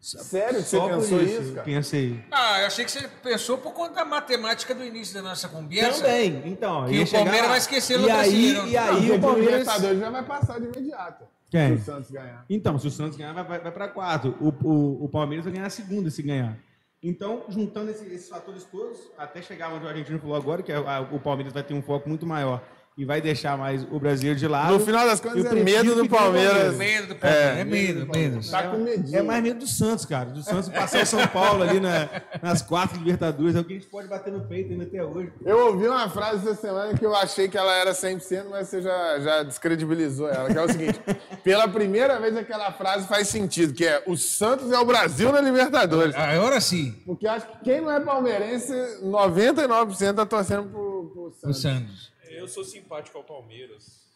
Sério? Você Só por pensou isso, isso, eu cara? Pensei. Ah, eu achei que você pensou por conta da matemática do início da nossa conversa. Também, então. Que o Palmeiras lá. vai esquecer no e aí, Brasileirão. e Não, aí porque o Palmeiras. Libertadores já vai passar de imediato. Quem? Se o Santos ganhar. Então, se o Santos ganhar, vai, vai, vai para quatro. O, o, o Palmeiras vai ganhar a segunda se ganhar. Então, juntando esse- esses fatores todos, até chegar onde o argentino falou agora, que é, a- o Palmeiras vai ter um foco muito maior e vai deixar mais o brasileiro de lado. No final das contas, é prefiro medo do o Palmeiras. Medo do Palmeiras. É, medo, medo. Tá com medinho. É mais medo do Santos, cara. Do Santos passar o São Paulo ali na- nas quatro Libertadores. É o que a gente pode bater no peito ainda até hoje. Eu ouvi uma frase essa semana que eu achei que ela era 100%, mas você já, já descredibilizou ela, que é o seguinte. pela primeira vez aquela frase faz sentido, que é o Santos é o Brasil na Libertadores. Agora sim, Porque acho que quem não é palmeirense, 99% tá torcendo pro, pro o Santos. Eu sou simpático ao Palmeiras.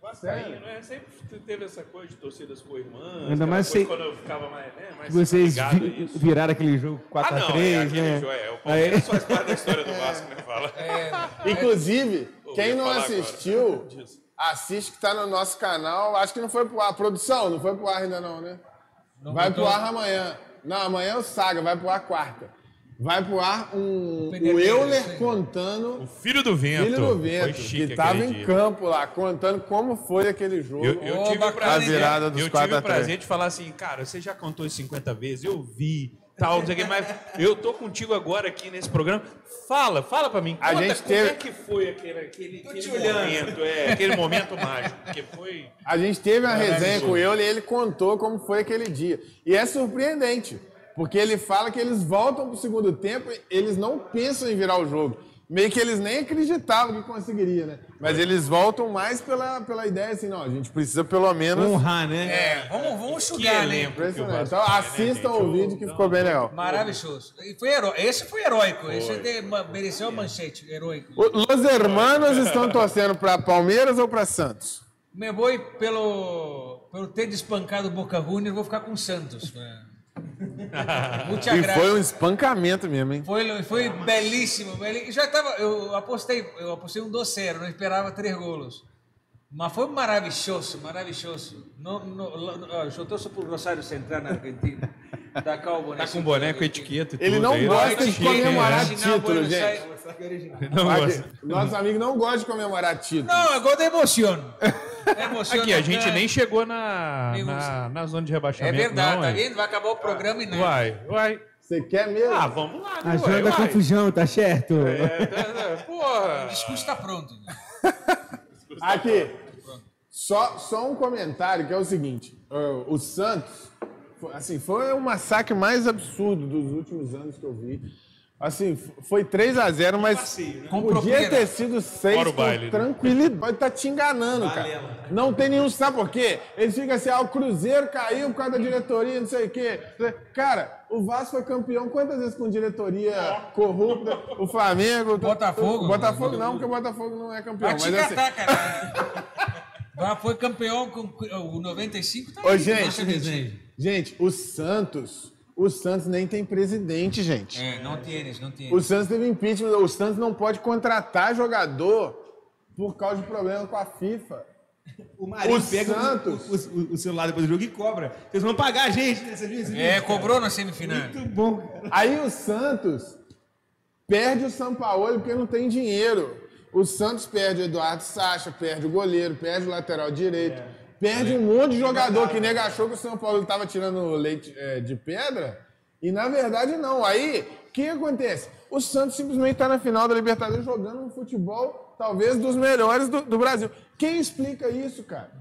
Vascaíno, né? Sempre teve essa coisa de torcidas com irmãs. Ainda mais coisa se- quando eu ficava mais, né, mais Vocês vi- viraram aquele jogo 4x3, Ah, não, é aquele né? jogo, é. O Palmeiras faz parte da história do Vasco, né? Fala. Inclusive, Pô, quem eu ia não assistiu, agora assiste que tá no nosso canal. Acho que não foi pro ar. Produção, não foi pro ar ainda não, né? vai pro botou. ar amanhã. Não, amanhã é o Saga, vai pro ar quarta. Vai pro ar um, o Euler contando O filho do vento. Filho do Foi Vento, chique que tava aquele em dia. campo lá, contando como foi aquele jogo. Eu, eu tive o bacana, prazer? A virada dos eu 4 tive a o 3. prazer de falar assim, cara, você já contou isso 50 vezes, eu vi, tal, não que, mas eu tô contigo agora aqui nesse programa. Fala, fala pra mim, A conta gente como teve- é que foi aquele, aquele, aquele momento, é, aquele momento mágico, porque foi... A gente teve uma resenha com o Euler e ele contou como foi aquele dia. E é surpreendente, porque ele fala que eles voltam pro segundo tempo e eles não pensam em virar o jogo. Meio que eles nem acreditavam que conseguiria, né? Mas eles voltam mais pela, pela ideia assim, não, a gente precisa pelo menos... Honrar, né? É, vamos, vamos Que sugar, né? o Impressionante. Então né, assistam o vídeo que ficou bem legal. Maravilhoso. E foi heró... Esse foi heróico. Esse de- mereceu a manchete. Heróico. O- Los hermanos estão torcendo para Palmeiras ou para Santos? Me vou pelo, pelo ter despancado o Boca Juniors, vou ficar com o Santos. né? Muita E graça. foi um espancamento mesmo, hein? Foi, foi belíssimo, belíssimo. Já tava, eu apostei, eu apostei um 2-0, não esperava três golos. Mas foi maravilhoso, maravilhoso. No, no, no, eu torço por Rosário Central na Argentina. Tá cá o boné. Tá com boneco, etiqueta e tudo. Ele não aí, gosta de chique, comemorar? Imaginar título, gente. Aires. Não Aqui, gosta. nosso amigo não gosta de comemorar título. Não, eu gosto da emoção. Emoção Aqui, a gente nem chegou na, na, na zona de É rebaixamento, verdade, não, tá é? vendo? Vai acabar o programa e nada. Uai, uai. Você quer mesmo? Ah, vamos lá, né, Ajuda uai, a confusão, tá certo? É, tá- tá- O porra. discurso está pronto. né? Aqui, só, só um comentário que é o seguinte: uh, o Santos, assim, foi o massacre mais absurdo dos últimos anos que eu vi. Assim, foi 3 a 0 mas passeio, né? Podia ter sido 6 Fora o com baile, né? tranquilidade. Pode estar te enganando, cara. Não tem nenhum, sabe por quê? Eles ficam assim, ah, o Cruzeiro caiu por causa da diretoria, não sei o quê. Cara, o Vasco foi campeão quantas vezes com diretoria corrupta? O Flamengo... Botafogo. O Botafogo não, porque o Botafogo não é campeão. Vai te Mas assim, catar, cara. Já foi campeão com o 95, tá Ô, gente, Resende. gente, o Santos... O Santos nem tem presidente, gente. É, não tienes, não tienes. O Santos teve impeachment. O Santos não pode contratar jogador por causa de problema com a FIFA. O Marinho O pega o- Santos. o, o- o celular depois do jogo e cobra. Vocês vão pagar a gente, né? Você viu esse É, cobrou na semifinal. Muito bom, cara. Aí o Santos perde o Sampaoli porque não tem dinheiro. O Santos perde o Eduardo Sacha, perde o goleiro, perde o lateral direito, perde um monte de jogador que nega achou que o São Paulo estava tirando leite é, de pedra. E na verdade não. Aí, o que acontece? O Santos simplesmente está na final da Libertadores jogando um futebol talvez dos melhores do, do Brasil. Quem explica isso, cara?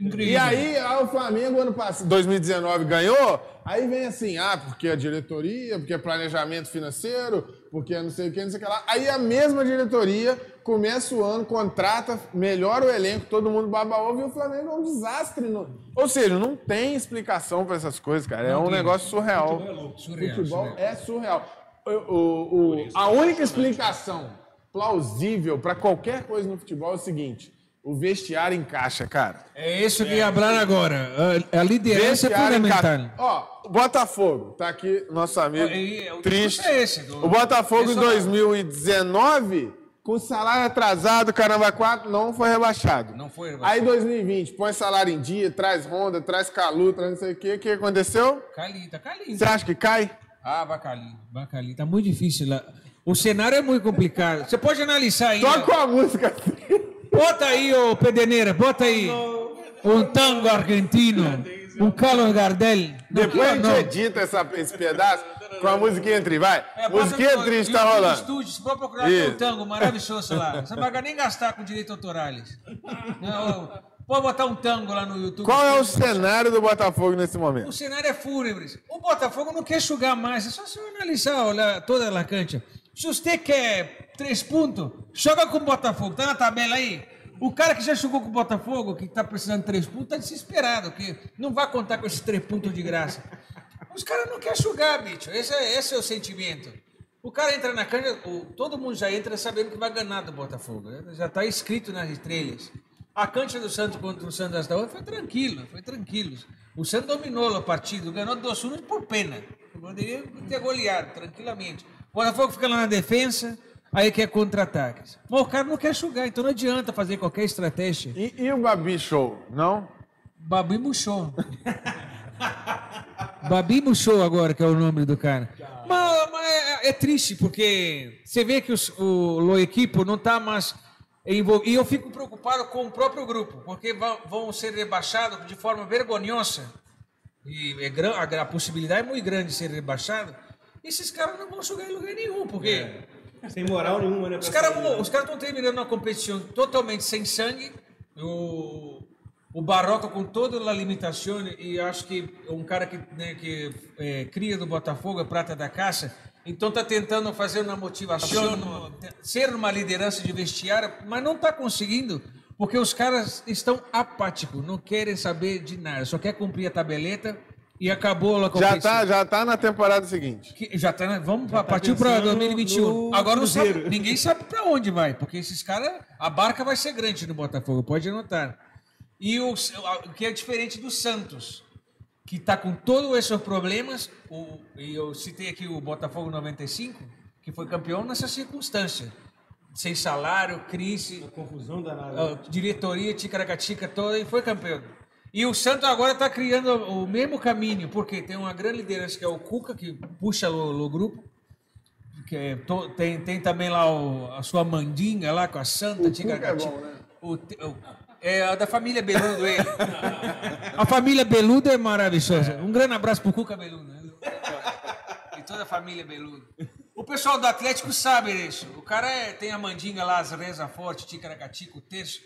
Incrível. E aí, ah, o Flamengo, ano passado, 2019, ganhou. Aí vem assim, ah, porque a diretoria, porque é planejamento financeiro, porque não sei o que, não sei o que lá. Aí a mesma diretoria começa o ano, contrata, melhora o elenco, todo mundo baba ovo e o Flamengo é um desastre. no- Ou seja, não tem explicação para essas coisas, cara. É um negócio surreal. Surreal, Futebol surreal. é surreal. O- o- o- a única explicação plausível para qualquer coisa no futebol é o seguinte: o vestiário encaixa, cara. É isso que ia falar agora. A, liderança é Vestiário fundamental. encaixa. Ó, o Botafogo, tá aqui nosso amigo. E- e- o triste. é esse, do- o Botafogo em pessoal. 2019, com salário atrasado, caramba, 4, não foi rebaixado. Não foi rebaixado. Aí 2020, põe salário em dia, traz Honda, traz Calu, traz não sei o quê. O que aconteceu? Cali, tá Cali. Você acha que cai? Ah, vai Cali, vai. Tá muito difícil lá. O cenário é muito complicado. Você pode analisar aí. Toca a música. Bota aí, ô Pedeneira, bota aí. Um tango argentino. Um Carlos Gardel. Depois a gente edita essa- esse pedaço com a musiquinha entre, vai. É, musiquinha no- triste no tá rolando. estúdio, você pode procurar Isso. um tango maravilhoso lá. Você não vai nem gastar com direitos autorais. Não, pode botar um tango lá no YouTube. Qual é o cenário do Botafogo nesse O momento? cenário é fúnebre. O Botafogo não quer jogar mais. É só você analisar olhar toda a cancha. Se você quer três pontos, joga com o Botafogo. Tá na tabela aí? O cara que já jogou com o Botafogo, que tá precisando de três pontos, tá desesperado, que não vai contar com esses três pontos de graça. Os caras não querem jogar, bicho. Esse é, esse é o sentimento. O cara entra na cancha, todo mundo já entra sabendo que vai ganhar do Botafogo. Já está escrito nas estrelas. A cancha do Santos contra o Santos desta hora foi tranquilo, foi tranquilo. O Santos dominou o partido, ganhou 2-1 por pena. Poderia ter goleado tranquilamente. O Botafogo fica lá na defesa, aí quer contra-ataques. Pô, o cara não quer jogar, então não adianta fazer qualquer estratégia. E, e o Babi Show, não? Babi murchou. Babi murchou agora, que é o nome do cara. Mas, mas é, é triste, porque você vê que os- o, o equipo não está mais envolvido. E eu fico preocupado com o próprio grupo, porque vão, vão ser rebaixados de forma vergonhosa. E é gran- a, a possibilidade é muito grande de ser rebaixado. Esses caras não vão jogar em lugar nenhum, porque... Sem moral nenhuma, né? Os caras né? os caras estão terminando uma competição totalmente sem sangue. O, o Barroca com toda a limitação e acho que um cara que, né, que é, cria do Botafogo é prata da caça. Então está tentando fazer uma motivação, no- ser uma liderança de vestiário, mas não está conseguindo porque os caras estão apáticos, não querem saber de nada, só quer cumprir a tabeleta e acabou a Já competição. tá, já tá na temporada seguinte. Que- já tá, né? Vamos pra partir para pensando 2021. no Agora não sabe, ninguém sabe para onde vai, porque esses caras, a barca vai ser grande no Botafogo, pode anotar. E o, o que é diferente do Santos, que está com todos esses problemas, o, e eu citei aqui o Botafogo 95, que foi campeão nessa circunstância. Sem salário, crise, Confusão danada. a diretoria, ticaracatica toda e foi campeão. E o Santos agora está criando o mesmo caminho, porque tem uma grande liderança que é o Cuca, que puxa o, o grupo. Que é to- tem, tem também lá o- a sua mandinga lá com a Santa O. Cuca é bom, né? O o- é a da família Beludo ele. a família Beludo é maravilhosa. Um grande abraço pro Cuca Beludo. né? E toda a família Beludo. O pessoal do Atlético sabe disso. O cara é- tem a mandinga lá, as reza forte, ticaracatica, o terço.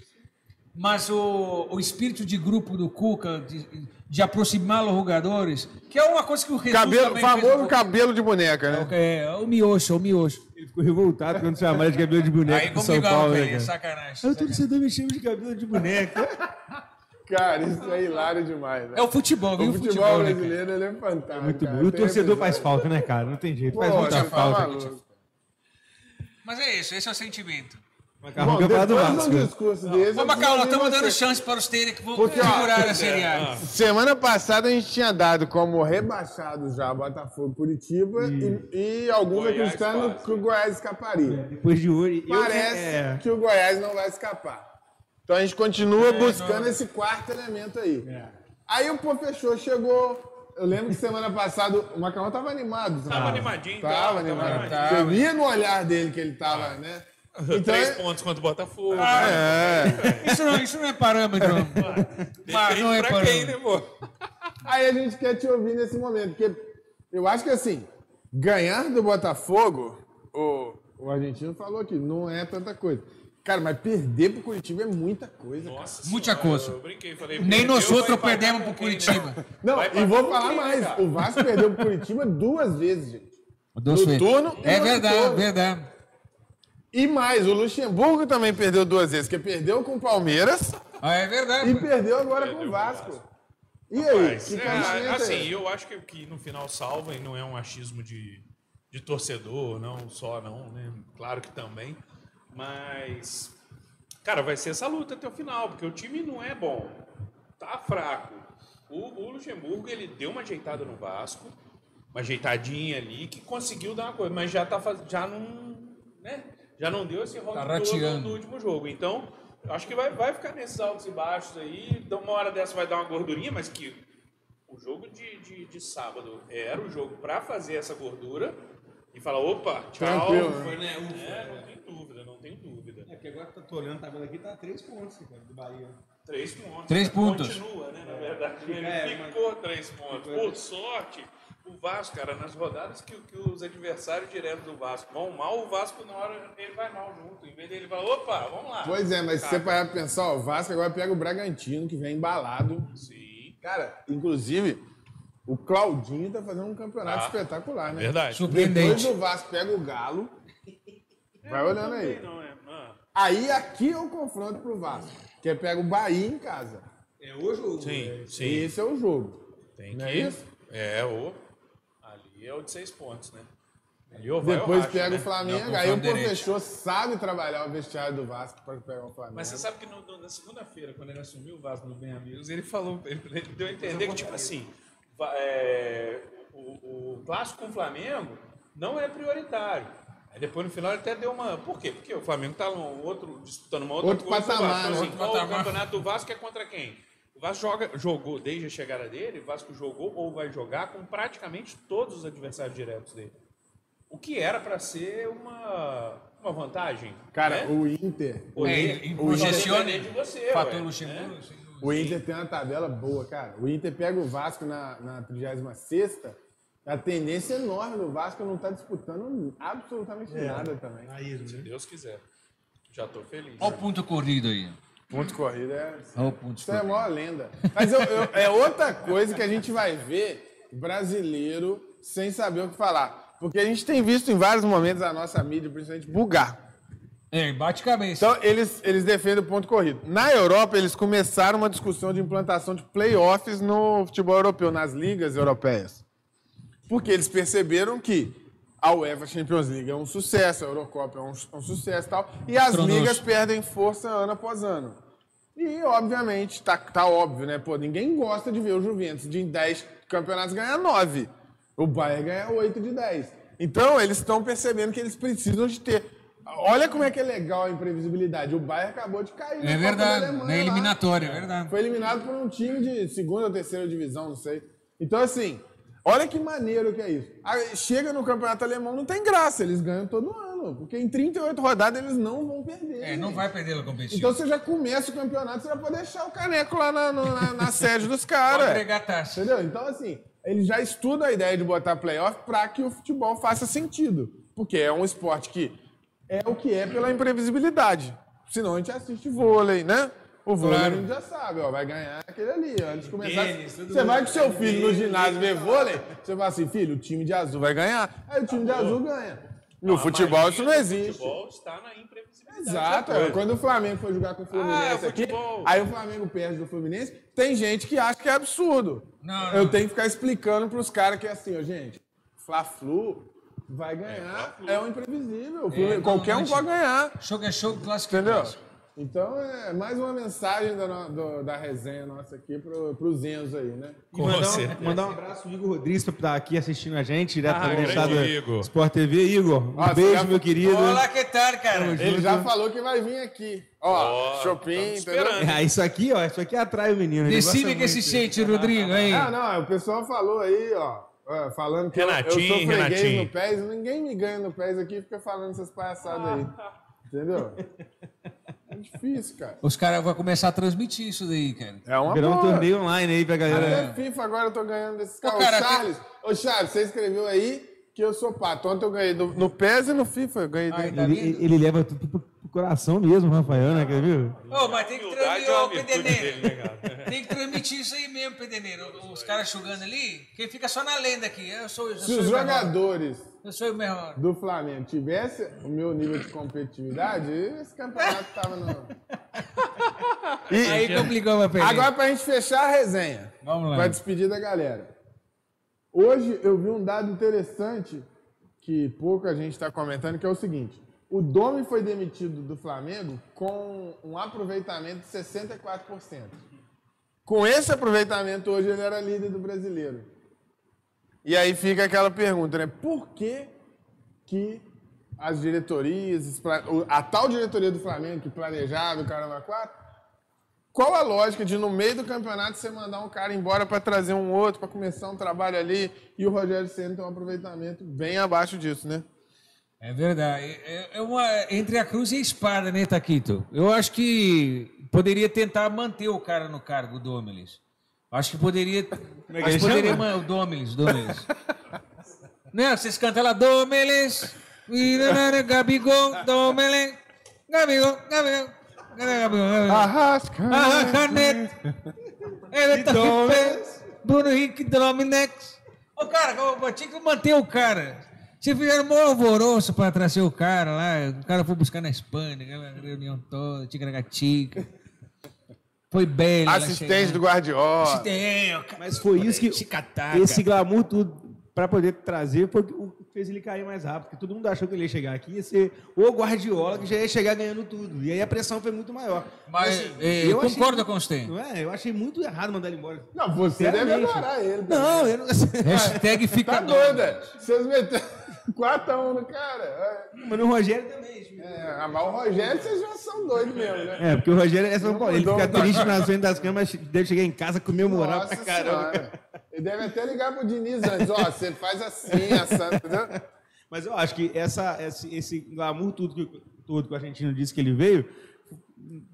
Mas o, o espírito de grupo do Cuca, de, de aproximar os jogadores, que é uma coisa que o Jesus Cabelo, um famoso pouco. cabelo de boneca, né? É, o miocho, o miocho. Ele ficou revoltado quando chamaram de cabelo de boneca Aí pro São Paulo, né, cara? sacanagem. O sacanagem. torcedor me chama de cabelo de boneca. Cara, isso é hilário demais, né? É o futebol, viu? O futebol né, cara? brasileiro ele é fantástico. Muito cara. bom. E o torcedor faz falta, né, cara? Não tem jeito. Faz Pô, muita já tá falta. Mas é isso, esse é o sentimento. Macarrão Bom, do depois de Vasco. um discurso desse... Ô, preciso estamos dando chance para os terem que vão Porque, segurar a Série A. Semana passada a gente tinha dado como rebaixado já Botafogo e Curitiba e, e alguns Goiás acreditando quase. que o Goiás escaparia. Depois de hoje. eu- Parece é, que o Goiás não vai escapar. Então a gente continua buscando esse quarto elemento aí. Aí o Pô Fechou chegou. Eu lembro que semana passada o Macarrão tava animado. Tava animadinho, Tava, tava, animado. tava animadinho. Você via no olhar dele que ele tava, né? Então, Três é- pontos contra o Botafogo. é. Isso não, isso não é parâmetro. Mas não é pra quem, né, parâmetro. pô? Aí a gente quer te ouvir nesse momento, porque eu acho que assim, ganhar do Botafogo, o, o argentino falou que não é tanta coisa. Cara, mas perder pro Curitiba é muita coisa. cara. Nossa Muita senhora, coisa. Eu brinquei, falei, Nem nós outros perdemos pro né? Curitiba. Não, Vai e vou falar quem, né, mais. cara? O Vasco perdeu pro Curitiba duas vezes, gente. Duas No vezes. turno É verdade, verdade. E mais, o Luxemburgo também perdeu duas vezes, que perdeu com o Palmeiras Ah, é verdade. e perdeu agora com o Vasco. E aí? Mas, que é, é assim, eu acho que, que no final salva e não é um achismo de, de torcedor, não só não, né? Claro que também. Mas, cara, vai ser essa luta até o final, porque o time não é bom. Tá fraco. O, o Luxemburgo, ele deu uma ajeitada no Vasco, uma ajeitadinha ali, que conseguiu dar uma coisa, mas já tá já não, né? Já não deu esse rock Tá todo último jogo. Então, acho que vai, vai ficar nesses altos e baixos aí. Então, uma hora dessa vai dar uma gordurinha, mas que o jogo de, de, de sábado era o jogo para fazer essa gordura e falar, opa, tchau. Tranquilo, né? Foi, né? É, não tem dúvida, não tem dúvida. É que agora que eu tô olhando a tabela aqui, tá três pontos, cara, do Bahia. Três pontos. Três pontos. Continua, né? Na verdade, ele É, mas- ficou três pontos. Por sorte, o Vasco, cara, nas rodadas que, que os adversários diretos do Vasco vão mal, o Vasco, na hora, ele vai mal junto. Em vez dele falar, opa, vamos lá. Pois é, mas se você parar pra pensar, ó, o Vasco agora pega o Bragantino, que vem embalado. Sim, Cara, inclusive, o Claudinho tá fazendo um campeonato Ah, espetacular, né? verdade. Depois Surpreendente. do Vasco pega o Galo. Vai olhando aí. Não, é, ah, Aí aqui é o confronto pro Vasco, que é pega o Bahia em casa. É hoje ou... sim, sim. Esse é o jogo. Tem Não que. é isso? É, o. É o de seis pontos, né? Ou Depois pega né? o Flamengo, Não, aí o professor sabe trabalhar o vestiário do Vasco para pegar o Flamengo. Mas você sabe que no- no- na segunda-feira, quando ele assumiu o Vasco no Bem Amigos, ele falou, ele, ele deu a entender que, tipo assim, é, o, o clássico com o Flamengo não é prioritário. Aí depois no final ele até deu uma. Por quê? Porque o Flamengo tá num outro, disputando uma outra Outro coisa. do patamar, Vasco. Então, né? assim, Outro patamar. O campeonato do Vasco é contra quem? O Vasco joga, jogou desde a chegada dele, o Vasco jogou ou vai jogar com praticamente todos os adversários diretos dele. O que era para ser uma, uma vantagem. Cara, né? o Inter. O É, o Inter de você, Fator Luxemburgo. né? O Inter tem uma tabela boa, cara. O Inter pega o Vasco na, na 36 a tendência enorme do Vasco não tá disputando absolutamente nada também. Aí, Se né? Deus quiser. Já tô feliz. Olha o ponto corrido aí. Ponto corrida é. Olha o ponto Isso é a corrido. maior lenda. Mas eu- eu- é outra coisa que a gente vai ver brasileiro sem saber o que falar. Porque a gente tem visto em vários momentos a nossa mídia, principalmente, bugar. É, bate cabeça. Então, eles, eles defendem o ponto corrido. Na Europa, eles começaram uma discussão de implantação de playoffs no futebol europeu, nas ligas europeias. Porque eles perceberam que a UEFA Champions League é um sucesso, a Eurocopa é um, um sucesso e tal, e as ligas perdem força ano após ano. E, obviamente, tá, tá óbvio, né? Pô, ninguém gosta de ver o Juventus de 10 campeonatos ganhar 9. O Bayern ganha 8 de 10. Então, eles estão percebendo que eles precisam de ter. Olha como é que é legal a imprevisibilidade. O Bayern acabou de cair. É verdade, Alemanha na lá. eliminatória, é verdade. Foi eliminado por um time de segunda ou terceira divisão, não sei. Então, assim, olha que maneiro que é isso. Chega no campeonato alemão, não tem graça, eles ganham todo ano. Porque em 38 rodadas eles não vão perder. É, não vai perder a competição. Então você já começa o campeonato, você já pode deixar o caneco lá na, na, na sede dos Pode caras. entregar taxa. Entendeu? Então, assim, ele já estuda a ideia de botar playoff para que o futebol faça sentido. Porque é um esporte que é o que é pela imprevisibilidade. Senão a gente assiste vôlei, né? O vôlei Claro. já sabe, ó, vai ganhar aquele ali. Antes de começar, Tênis, você vai com seu filho no ginásio ver vôlei, você fala assim, filho, o time de azul vai ganhar. Aí o time de azul ganha. No A futebol isso não existe. futebol está na imprevisibilidade. Exato, é. quando o Flamengo foi jogar com o Fluminense Ah, aqui, futebol. aí o Flamengo perde do Fluminense, tem gente que acha que é absurdo. Não, Eu não. tenho que ficar explicando pros caras que é assim, ó, gente, Fla-Flu vai ganhar, é, um imprevisível. O Fluminense- não, Qualquer um pode ganhar. Jogo é jogo, clássico é Entendeu? clássico. Então é mais uma mensagem da, do- da resenha nossa aqui pro, pros Enzo aí, né? E mandar, um, mandar um abraço pro Igor Rodrigues, que tá aqui assistindo a gente, Ah, diretamente grande da Igor. Sport TV. Igor, um Nossa, beijo, já- meu querido. Olá, que tal, cara? Ele já falou que vai vir aqui. Ó, Chopin, entendeu? esperando. É, isso aqui, ó, isso aqui atrai o menino. Decide que se muito. sente, Rodrigo, aí. Ah, não, o pessoal falou aí, ó. Falando que eu- eu, Renatinho, sou freguês Renatinho. no PES, ninguém me ganha no PES aqui e fica falando essas palhaçadas aí. Entendeu? É difícil, cara. Os caras vão começar a transmitir isso daí, cara. É uma Virar um torneio online aí pra galera. Até FIFA agora eu tô ganhando desses caras. Ô, cara, Charles, ô Charles, você escreveu aí que eu sou pato. Ontem eu ganhei no, no PES e no FIFA. Eu ganhei Ai, tá Ele, ele leva tudo pro, pro coração mesmo, Rafael, né? Quer ver? Ô, mas tem que transmitir, dele, né, cara? Tem que transmitir isso aí mesmo, Pedeneiro. Os caras jogando ali, quem fica só na lenda aqui. Eu sou, eu Se sou os jogadores Eu sou o melhor. do Flamengo tivesse o meu nível de competitividade, esse campeonato tava no. Aí complicou pra perder. Agora, pra gente fechar a resenha, Vamos lá. pra despedir da galera. Hoje eu vi um dado interessante que pouca gente está comentando, que é o seguinte. O Domi foi demitido do Flamengo com um aproveitamento de 64%. Com esse aproveitamento, hoje ele era líder do brasileiro. E aí fica aquela pergunta, né? Por que, que as diretorias, a tal diretoria do Flamengo que planejava o Caramba 4, qual a lógica de no meio do campeonato você mandar um cara embora para trazer um outro, para começar um trabalho ali, e o Rogério Senna tem um aproveitamento bem abaixo disso, né? É verdade. É, é uma, entre a cruz e a espada, né, Taquito? Eu acho que poderia tentar manter o cara no cargo, o Domelis. Acho que poderia. é que acho poderia o Domelis, Domelis. Não, vocês cantam lá, Domelis, Gabigol, Domelis, Gabigol, Gabigol, Gabigol, Gabigol. Arrasca! Canete, Everton Ribeiro, Bruno Henrique, Dominex. Ô, cara, eu tinha que manter o cara. Vocês fizeram um alvoroço para trazer o cara lá. O cara foi buscar na Espanha, aquela reunião toda, tica-tica. Foi belo. Assistente do Guardiola. Assistente. Mas foi isso que. Esse glamour tudo pra poder trazer foi o que fez ele cair mais rápido. Porque todo mundo achou que ele ia chegar aqui ia ser o Guardiola que já ia chegar ganhando tudo. E aí a pressão foi muito maior. Mas Assim, eh, eu achei concorda muito- com você. Não é? Eu achei muito errado mandar ele embora. Não, você deve adorar ele. Não, eu não. Hashtag fica Tá doida? Vocês meteram 4x1 no cara. Mas no Rogério também. É, mas o Rogério, vocês já são doidos mesmo, né? É, porque o Rogério é São Paulo. Ele fica triste na frente das câmeras, deve chegar em casa comemorar Nossa pra caramba. Senhora. Ele deve até ligar pro Diniz antes. Ó, você faz assim, essa, entendeu? Mas eu acho que essa, esse, esse glamour tudo que, tudo que o argentino disse que ele veio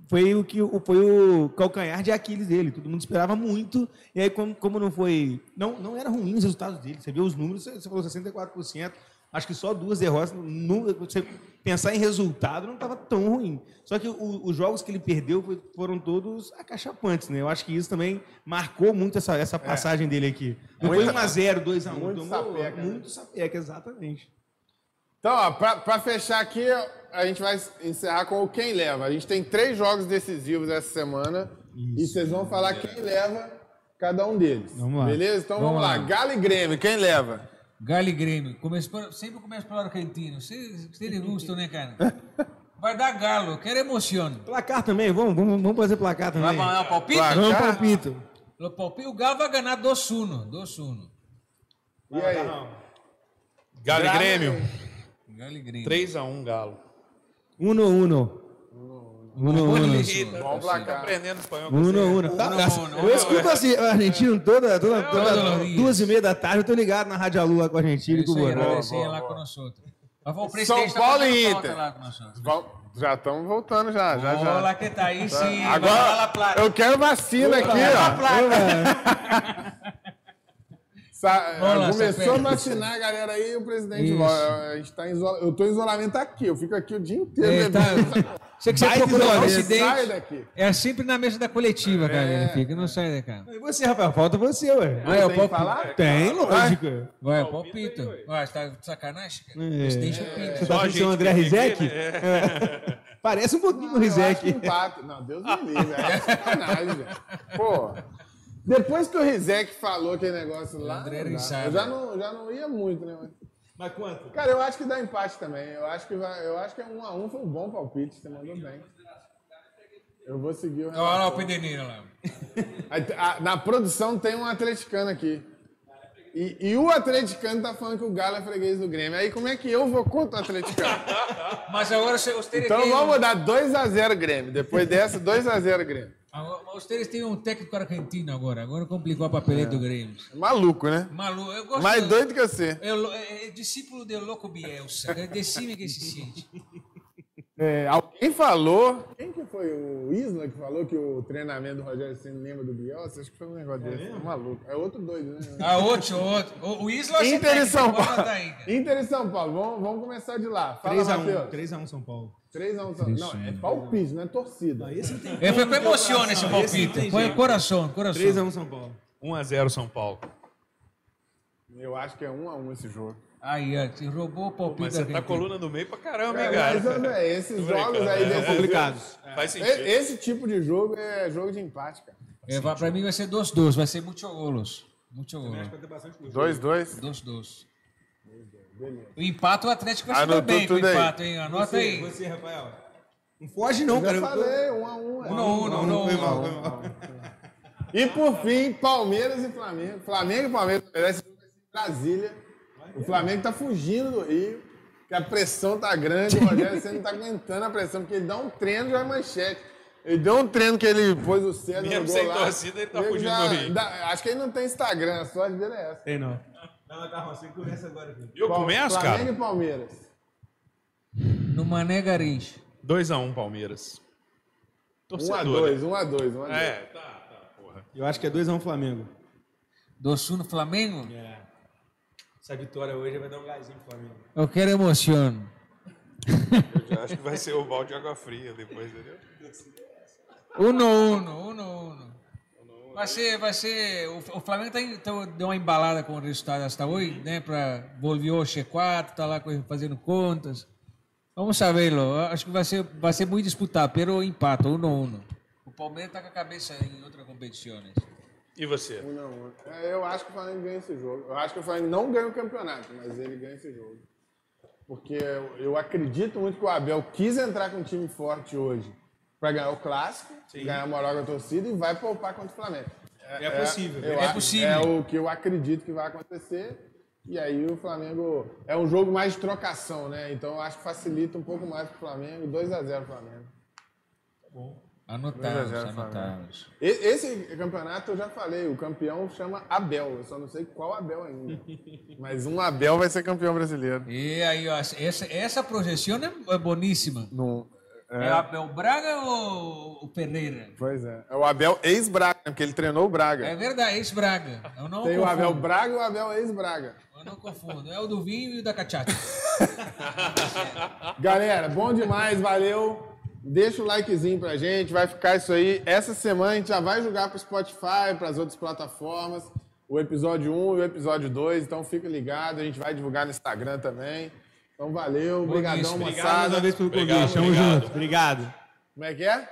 foi o que foi o calcanhar de Aquiles dele. Todo mundo esperava muito. E aí, como, como não foi. Não, não era ruim os resultados dele. Você vê os números, você falou 64%. Acho que só duas derrotas. Não, você pensar em resultado não estava tão ruim. Só que o- os jogos que ele perdeu foram todos acachapantes, né? Eu acho que isso também marcou muito essa, essa passagem dele aqui. Não foi Muita- 1x0, 2x1. muito tomou sapeca, né? muito sapeca, exatamente. Então, pra fechar aqui, a gente vai encerrar com o quem leva. A gente tem três jogos decisivos essa semana. E vocês vão falar quem leva cada um deles. Vamos lá. Beleza? Então vamos, Vamos lá. lá. Galo e Grêmio, quem leva? Galo e Grêmio. Começa por- sempre começa pelo argentino. Vocês gostam, né, cara? Vai dar galo. Eu quero emoção. Placar também, vamos, vamos, vamos fazer placar também. Vai ganhar o palpite? Placar. Vamos palpito. O palpite, o Galo vai ganhar 2-1. 2-1. E aí? Galo e Grêmio. Galo e Grêmio. 3x1 Galo. Uno, uno. Uno, uno. Bom placar. tá aprendendo espanhol. Uno, uno. Eu escuto assim, o argentino toda, toda, toda duas e meia da tarde, eu tô ligado na Rádio lá com a Argentina e com o Boró. lá com nós outros. Mas o São tá Paulo e Inter. Vamos- Já estamos voltando já, já, já. Olá, que tá aí sim. Agora, eu quero vacina aqui, ó. Sa- começou a vacinar a galera aí e o presidente. A gente tá em isola... Eu tô em isolamento aqui, eu fico aqui o dia inteiro. É, tá- Você que você procurou um. Sai acidente. daqui. É sempre na mesa da coletiva, cara. Ele fica, não sai da cá. E você, Rafael? Falta você, ué. Ah, é o Tem que palpite. falar? Tem, lógico. Vai, é o Palpita palpito. ué. Ué, você tá de sacanagem? cara? É. Presidente é pinto. Você tá pensando o André Rizek? né? Parece um pouquinho o Rizek. empata. Não, Deus me livre. É sacanagem, velho. Pô, depois que o Rizek falou aquele negócio lá, André não dá. Eu já não, já não ia muito, né? mas- Mas quanto? Cara, eu acho que dá empate também. Eu acho que, vai, eu acho que é um a um foi um bom palpite. Você mandou bem. Eu vou seguir o Olha lá o. Pedenina lá. Na produção tem um atleticano aqui. E, e o atleticano tá falando que o Galo é freguês do Grêmio. Aí como é que eu vou contra o atleticano? Mas agora você- os Então têm vamos um- dar 2x0 Grêmio. Depois dessa, 2x0 Grêmio. Os teres têm um técnico argentino agora. Agora complicou a papeleta do Grêmio. Maluco, né? Malu, eu gosto Mais do- doido que você. É, o- é- é discípulo de Louco Bielsa. É decime que se sente. É, alguém falou. Quem que foi? O Isla que falou que o treinamento do Rogério Senna lembra do Bielsa? Acho que foi um negócio desse. É maluco. É outro doido, né? Ah, outro, outro. O, o Isla é Inter e São Paulo. Inter e São Paulo. Vamos, vamos começar de lá. Fala, 3x1. Matheus. 3x1 São Paulo. 3x1 São Não, é palpite, não é torcida. Esse não tem É, foi com emoção esse não palpite. Põe coração, coração. 3x1 São Paulo. 1x0 São Paulo. Eu acho que é 1x1 esse jogo. Aí, ó, te roubou o palpite. Mas você tá coluna do meio pra caramba, hein, É, mas, cara? é, esses Tô jogos aí é. desses Complicados. Faz sentido. Esse tipo de jogo é jogo de empate, cara. É, vai- pra mim vai ser 2-2, vai ser muito golos. Muito golos. 2-2. 2-2. O empate o Atlético vai Anotou bem com o tudo aí. empate, hein? Anota Você, aí. você, Rafael. Não foge não, cara. falei, 1x1. é. Um a um, não, não, Foi não. mal, foi mal. E por fim, Palmeiras e Flamengo. Flamengo e Palmeiras. Em Brasília. O Flamengo tá fugindo do Rio, que a pressão tá grande. O Rogério você não tá aguentando a pressão, porque ele dá um treino já é manchete. Ele deu um treino que ele pôs o César Mesmo no gol sem lá. torcida, ele tá fugindo já do Rio. dá- acho que ele não tem Instagram, a sorte dele é essa. Tem não. Mas calma, você começa agora. Filho. Eu Pal- começo, Flamengo cara? e Palmeiras. No Mané Garrincha. 2x1 Palmeiras. 1x2, Torcedor. 1x2, 1x2. É, tá, tá, porra. Eu acho que é 2x1 Flamengo. 2-1 no Flamengo? É. Essa vitória hoje vai dar um gásinho pro Flamengo. Eu quero emoção. Eu acho que vai ser o balde de água fria depois, entendeu? 1-1, 1-1. Vai ser, vai ser. O, Flamengo tá, em- tá- deu uma embalada com o resultado hasta hoje, né? Para volvió o G4, tá lá fazendo contas. Vamos saberlo. Acho que vai ser, vai ser muito disputado, pero empate, 1-1. O Palmeiras tá com a cabeça em outras competições. E você? 1x1. É, eu acho que o Flamengo ganha esse jogo. Eu acho que o Flamengo não ganha o campeonato, mas ele ganha esse jogo. Porque eu, eu acredito muito que o Abel quis entrar com um time forte hoje para ganhar o clássico, ganhar moral com a torcida e vai poupar contra o Flamengo. É possível. eu É acho- possível. É o que eu acredito que vai acontecer. E aí o Flamengo é um jogo mais de trocação, né? Então eu acho que facilita um pouco mais pro Flamengo. 2x0 Flamengo. Anotamos, 2 a 0 anotamos. E- Esse campeonato eu já falei, o campeão chama Abel, eu só não sei qual Abel ainda. Mas um Abel vai ser campeão brasileiro. E aí, ó, essa, essa projeção é, é boníssima. No, É, Abel Braga ou o Pereira? pois é. É o Abel ex-Braga, porque ele treinou o Braga. É verdade, ex-Braga. Eu não Tem o confundo. Abel Braga e o Abel ex-Braga. Eu não confundo. É o do vinho e o da cachaça. Galera, bom demais, valeu. Deixa o likezinho pra gente, vai ficar isso aí. Essa semana a gente já vai jogar pro Spotify, pras outras plataformas, o episódio 1 e o episódio 2, então fica ligado, a gente vai divulgar no Instagram também. Então valeu, obrigadão, Obrigado Obrigado mais moçada. uma vez pelo Obrigado, convite. Tamo obrigado. junto. Obrigado. Como é que é?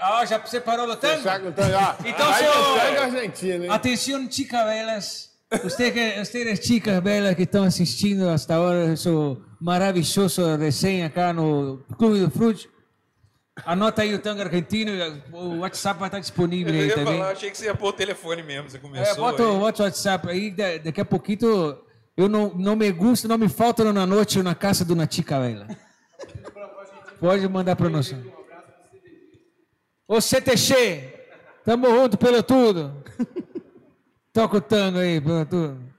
Ah, já separou o tango? Fechar com o tango, ó. Então, argentino, hein? Atenção, chicas belas. Usted que, ustedes, chicas belas que estão assistindo hasta agora, essa maravilhoso resenha acá no Clube do Frute. Anota aí o tango argentino, o WhatsApp vai estar disponível Eu aí ia também. falar, achei que você ia pôr o telefone mesmo, você É, começou. bota, aí. bota o WhatsApp aí, da- daqui a pouquinho eu não, não me gusta, não me falta na noite na casa uma chica bela. Pode mandar para nós. Ô CTX, tamo junto pelo tudo. Toca o tango aí, pelo tudo.